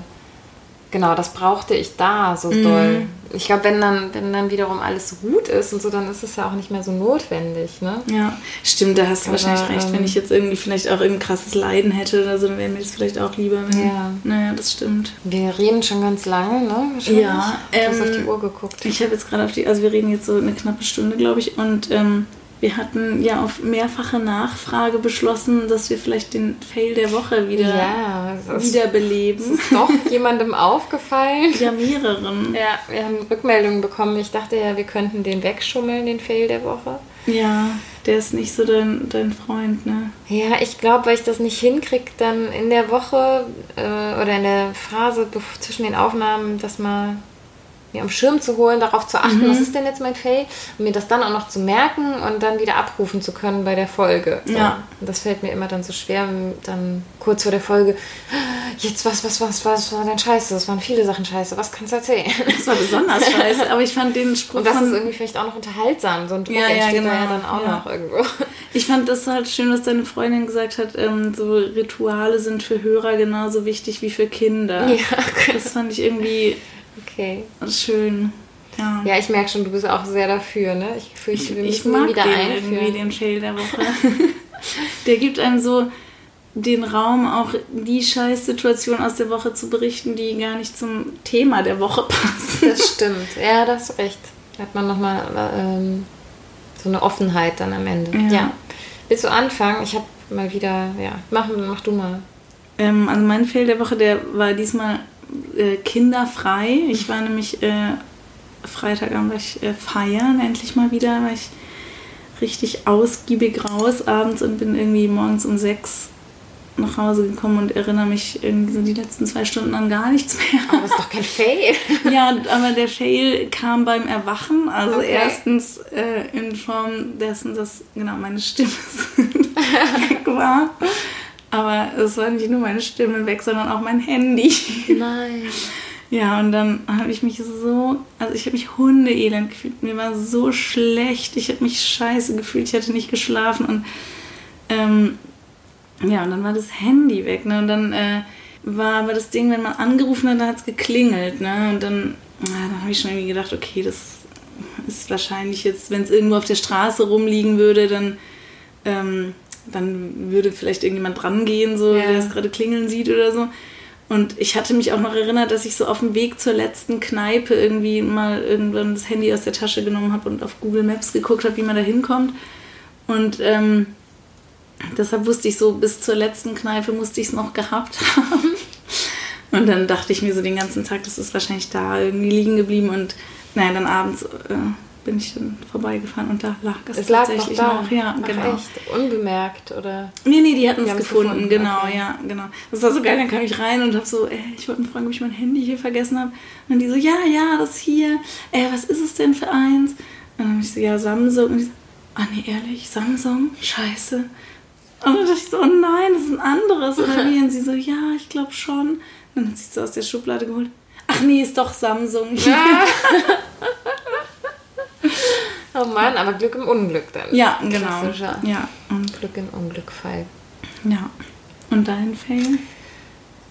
Speaker 1: genau, das brauchte ich da so mhm. doll. Ich glaube, wenn dann, wenn dann wiederum alles gut ist und so, dann ist es ja auch nicht mehr so notwendig, ne?
Speaker 2: Ja, stimmt, da hast du Aber, wahrscheinlich recht. Ähm, wenn ich jetzt irgendwie vielleicht auch irgendein krasses Leiden hätte oder so, dann wäre mir das vielleicht auch lieber. Wenn, ja. Naja, das stimmt.
Speaker 1: Wir reden schon ganz lange, ne?
Speaker 2: Ja. Hast ähm, auf die Uhr geguckt. Ich habe jetzt gerade auf die, also wir reden jetzt so eine knappe Stunde, glaube ich, und ähm, wir hatten ja auf mehrfache Nachfrage beschlossen, dass wir vielleicht den Fail der Woche wieder ja, wiederbeleben.
Speaker 1: Ist doch *laughs* jemandem aufgefallen?
Speaker 2: Ja, mehreren.
Speaker 1: Ja, wir haben Rückmeldungen bekommen. Ich dachte ja, wir könnten den wegschummeln, den Fail der Woche.
Speaker 2: Ja, der ist nicht so dein, dein Freund, ne?
Speaker 1: Ja, ich glaube, weil ich das nicht hinkriege, dann in der Woche äh, oder in der Phase zwischen den Aufnahmen, das mal mir am Schirm zu holen, darauf zu achten, mhm. was ist denn jetzt mein Fail und mir das dann auch noch zu merken und dann wieder abrufen zu können bei der Folge. So. Ja. Und das fällt mir immer dann so schwer, dann kurz vor der Folge, jetzt was, was, was, was war denn scheiße? Das waren viele Sachen scheiße, was kannst du erzählen?
Speaker 2: Das war besonders *laughs* scheiße, aber ich fand den Spruch.
Speaker 1: Und das ist irgendwie vielleicht auch noch unterhaltsam, so ein Druck ja, ja, entsteht genau. da ja dann auch ja. noch irgendwo. *laughs*
Speaker 2: Ich fand das halt schön, was deine Freundin gesagt hat, ähm, so Rituale sind für Hörer genauso wichtig wie für Kinder. Ja, okay. *laughs* Das fand ich irgendwie Okay. Schön.
Speaker 1: Ja. ja, ich merke schon, du bist auch sehr dafür, ne? Ich fürchte, wir müssen
Speaker 2: ich mag wieder den einführen. irgendwie, den Fail der Woche. *laughs* der gibt einem so den Raum, auch die Scheißsituation aus der Woche zu berichten, die gar nicht zum Thema der Woche passt.
Speaker 1: Das stimmt. Ja, das ist recht. Da hat man nochmal ähm, so eine Offenheit dann am Ende. Ja. ja. Willst du anfangen? Ich habe mal wieder, ja, mach, mach du mal.
Speaker 2: Ähm, also mein Fail der Woche, der war diesmal äh, kinderfrei. Ich war nämlich äh, Freitagabend war ich äh, feiern, endlich mal wieder, war ich richtig ausgiebig raus abends und bin irgendwie morgens um sechs nach Hause gekommen und erinnere mich irgendwie so die letzten zwei Stunden an gar nichts mehr.
Speaker 1: Aber das ist doch kein Fail. *laughs*
Speaker 2: ja, aber der Fail kam beim Erwachen. Also okay. erstens äh, in Form dessen, dass genau meine Stimme *laughs* weg war. Aber es war nicht nur meine Stimme weg, sondern auch mein Handy. *laughs* Nein. Ja, und dann habe ich mich so, also ich habe mich hundeelend gefühlt. Mir war so schlecht. Ich habe mich scheiße gefühlt. Ich hatte nicht geschlafen und ähm, ja, und dann war das Handy weg. Ne? Und dann äh, war aber das Ding, wenn man angerufen hat, dann hat es geklingelt. Ne? Und dann, ja, dann habe ich schon irgendwie gedacht, okay, das ist wahrscheinlich jetzt, wenn es irgendwo auf der Straße rumliegen würde, dann, ähm, dann würde vielleicht irgendjemand drangehen, so, ja. der es gerade klingeln sieht oder so. Und ich hatte mich auch noch erinnert, dass ich so auf dem Weg zur letzten Kneipe irgendwie mal irgendwann das Handy aus der Tasche genommen habe und auf Google Maps geguckt habe, wie man da hinkommt. Und ähm, deshalb wusste ich so, bis zur letzten Kneipe musste ich es noch gehabt *laughs* haben. Und dann dachte ich mir so den ganzen Tag, das ist wahrscheinlich da irgendwie liegen geblieben. Und naja, dann abends äh, bin ich dann vorbeigefahren und da lag es, es lag tatsächlich noch, da. noch.
Speaker 1: Ja, Ach, genau. Echt? Unbemerkt oder?
Speaker 2: Nee, nee, die hatten es gefunden. gefunden. Genau, okay. ja, genau. Das war so geil, dann kam ich rein und hab so, ey, ich wollte mich fragen, ob ich mein Handy hier vergessen habe. Und die so, ja, ja, das hier. Ey, was ist es denn für eins? Und dann habe ich so, ja, Samsung. Und die so, ah nee, ehrlich, Samsung? Scheiße. Und dann dachte ich so, oh nein, das ist ein anderes. Oder wie? Und sie so, ja, ich glaube schon. Und dann hat sie es so aus der Schublade geholt. Ach nee, ist doch Samsung. Ja. *laughs* *laughs*
Speaker 1: oh Mann, aber Glück im Unglück dann.
Speaker 2: Ja, genau. Ja.
Speaker 1: Und Glück im Unglück-Fall.
Speaker 2: Ja. Und dein Fail?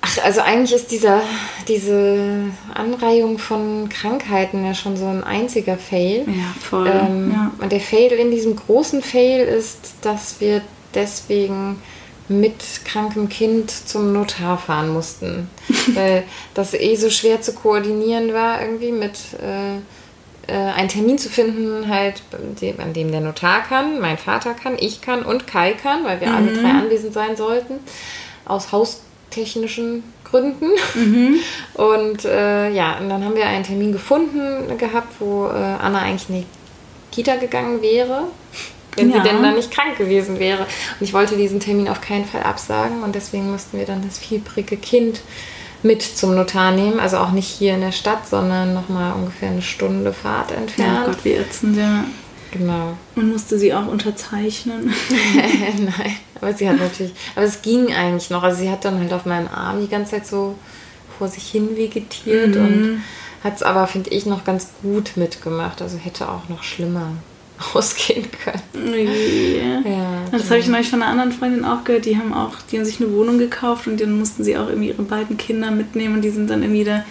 Speaker 1: Ach, also eigentlich ist dieser, diese Anreihung von Krankheiten ja schon so ein einziger Fail.
Speaker 2: Ja, voll.
Speaker 1: Ähm,
Speaker 2: ja.
Speaker 1: Und der Fail in diesem großen Fail ist, dass wir deswegen mit krankem Kind zum Notar fahren mussten. *laughs* weil das eh so schwer zu koordinieren war, irgendwie mit äh, äh, einen Termin zu finden, halt, an dem der Notar kann, mein Vater kann, ich kann und Kai kann, weil wir mhm. alle drei anwesend sein sollten, aus haustechnischen Gründen. Mhm. *laughs* Und äh, ja, und dann haben wir einen Termin gefunden gehabt, wo äh, Anna eigentlich in die Kita gegangen wäre wenn ja. sie denn dann nicht krank gewesen wäre. Und ich wollte diesen Termin auf keinen Fall absagen und deswegen mussten wir dann das fiebrige Kind mit zum Notar nehmen. Also auch nicht hier in der Stadt, sondern nochmal ungefähr eine Stunde Fahrt entfernt.
Speaker 2: Oh Gott, wie ätzend, ja.
Speaker 1: Genau.
Speaker 2: Und musste sie auch unterzeichnen? *laughs*
Speaker 1: Nein, aber sie hat natürlich, aber es ging eigentlich noch. Also sie hat dann halt auf meinem Arm die ganze Zeit so vor sich hin vegetiert mhm. und hat es aber, finde ich, noch ganz gut mitgemacht. Also hätte auch noch schlimmer *laughs* ausgehen können.
Speaker 2: Yeah. Ja, das habe ich neulich von einer anderen Freundin auch gehört. Die haben auch, die haben sich eine Wohnung gekauft und dann mussten sie auch irgendwie ihre beiden Kinder mitnehmen und die sind dann irgendwie da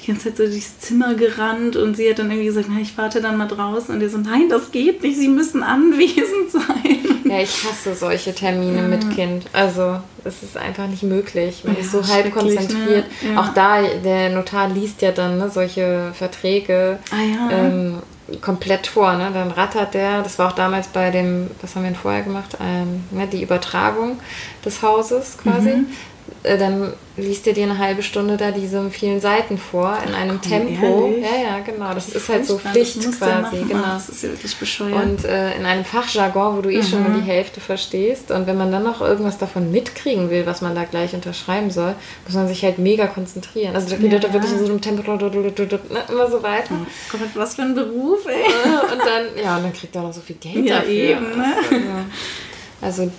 Speaker 2: die ganze Zeit so durchs Zimmer gerannt und sie hat dann irgendwie gesagt, na, ich warte dann mal draußen und der so, nein, das geht nicht, sie müssen anwesend *laughs* sein.
Speaker 1: Ja, ich hasse solche Termine ja. mit Kind. Also es ist einfach nicht möglich. Man ja, ist so halb konzentriert. Ne? Ja. Auch da, der Notar liest ja dann ne, solche Verträge.
Speaker 2: Ah, ja.
Speaker 1: Ähm, komplett vor. Ne? Dann rattert der, das war auch damals bei dem, was haben wir denn vorher gemacht, ähm, ne, die Übertragung des Hauses quasi. Mhm. Äh, dann liest er dir eine halbe Stunde da diese vielen Seiten vor in einem Ach, Tempo. Ehrlich? Ja, ja, genau. Das, das ist halt so Pflicht quasi. Genau.
Speaker 2: Das ist ja wirklich bescheuert.
Speaker 1: Und äh, in einem Fachjargon, wo du eh mhm. schon nur die Hälfte verstehst. Und wenn man dann noch irgendwas davon mitkriegen will, was man da gleich unterschreiben soll, muss man sich halt mega konzentrieren. Also da geht ja, er wirklich in so einem Tempo immer so weiter. Oh
Speaker 2: Gott, was für ein Beruf, ey.
Speaker 1: Und dann, ja, und dann kriegt er noch so viel Geld
Speaker 2: ja,
Speaker 1: dafür.
Speaker 2: Eben, ne?
Speaker 1: also, also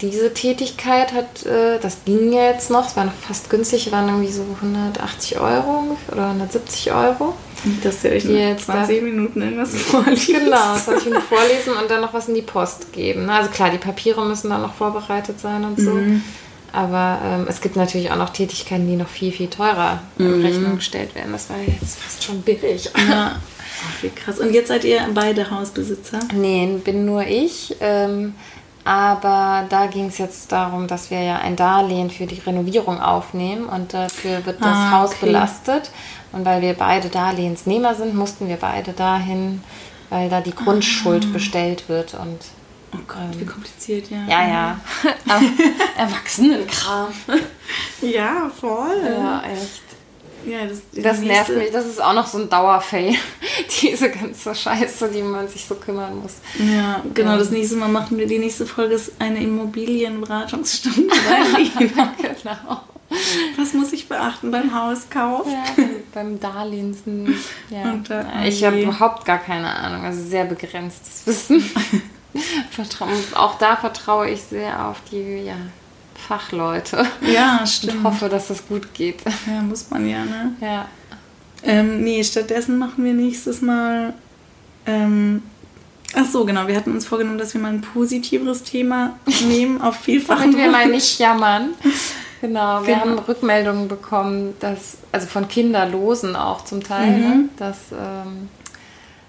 Speaker 1: diese Tätigkeit hat, äh, das ging ja jetzt noch, es war noch fast günstig, waren irgendwie so 180 Euro oder 170 Euro.
Speaker 2: Dass ihr euch in jetzt 20 Minuten irgendwas vorliest.
Speaker 1: Genau, das ich mir vorlesen und dann noch was in die Post geben. Also klar, die Papiere müssen dann noch vorbereitet sein und so. Mhm. Aber ähm, es gibt natürlich auch noch Tätigkeiten, die noch viel, viel teurer in mhm. Rechnung gestellt werden. Das war jetzt fast schon billig.
Speaker 2: Ja. Ach, wie krass. Und jetzt seid ihr beide Hausbesitzer?
Speaker 1: Nee, bin nur ich. Ähm, aber da ging es jetzt darum, dass wir ja ein Darlehen für die Renovierung aufnehmen und dafür wird das ah, Haus okay. belastet. Und weil wir beide Darlehensnehmer sind, mussten wir beide dahin, weil da die Grundschuld ah. bestellt wird. Und,
Speaker 2: oh Gott, ähm, wie kompliziert, ja.
Speaker 1: Ja, ja. *laughs* Erwachsenenkram.
Speaker 2: ja, voll.
Speaker 1: Ja, echt.
Speaker 2: Ja, das,
Speaker 1: das nervt mich. Das ist auch noch so ein Dauerfail. *laughs* Diese ganze Scheiße, die man sich so kümmern muss.
Speaker 2: Ja, genau. Ja. Das nächste Mal machen wir die nächste Folge ist eine Immobilienberatungsstunde *laughs* bei Lina. *laughs* genau. Was muss ich beachten beim Hauskauf?
Speaker 1: Ja, beim, Darlehensen. Ja. Und, äh, ich habe überhaupt gar keine Ahnung. Also sehr begrenztes Wissen. auch da vertraue ich sehr auf die ja, Fachleute.
Speaker 2: Ja, *laughs* stimmt.
Speaker 1: Und hoffe, dass das gut geht.
Speaker 2: Ja, muss man ja, ne?
Speaker 1: Ja.
Speaker 2: Ähm, nee, stattdessen machen wir nächstes Mal. Ähm, ach so, genau. Wir hatten uns vorgenommen, dass wir mal ein positiveres Thema *laughs* nehmen, auf vielfach.
Speaker 1: Damit wir mal nicht jammern. Genau, wir genau. haben Rückmeldungen bekommen, dass, also von Kinderlosen auch zum Teil, mhm. ne, dass ähm,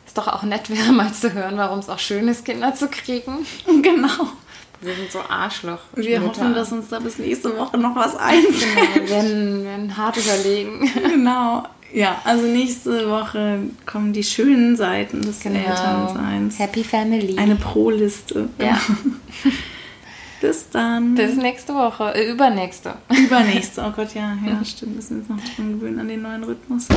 Speaker 1: es doch auch nett *laughs* wäre, mal zu hören, warum es auch schön ist, Kinder zu kriegen.
Speaker 2: Genau.
Speaker 1: Wir sind so Arschloch.
Speaker 2: Wir hoffen, dass uns da bis nächste Woche noch was einfällt.
Speaker 1: Genau, wir werden, werden hart überlegen. *laughs*
Speaker 2: Genau. Ja, also nächste Woche kommen die schönen Seiten des genau. Elternseins.
Speaker 1: Happy Family.
Speaker 2: Eine Pro-Liste.
Speaker 1: Ja. *laughs*
Speaker 2: Bis dann.
Speaker 1: Bis nächste Woche. Äh, übernächste.
Speaker 2: Übernächste. Oh Gott, ja. Ja, stimmt. Müssen wir uns noch dran gewöhnen an den neuen Rhythmus.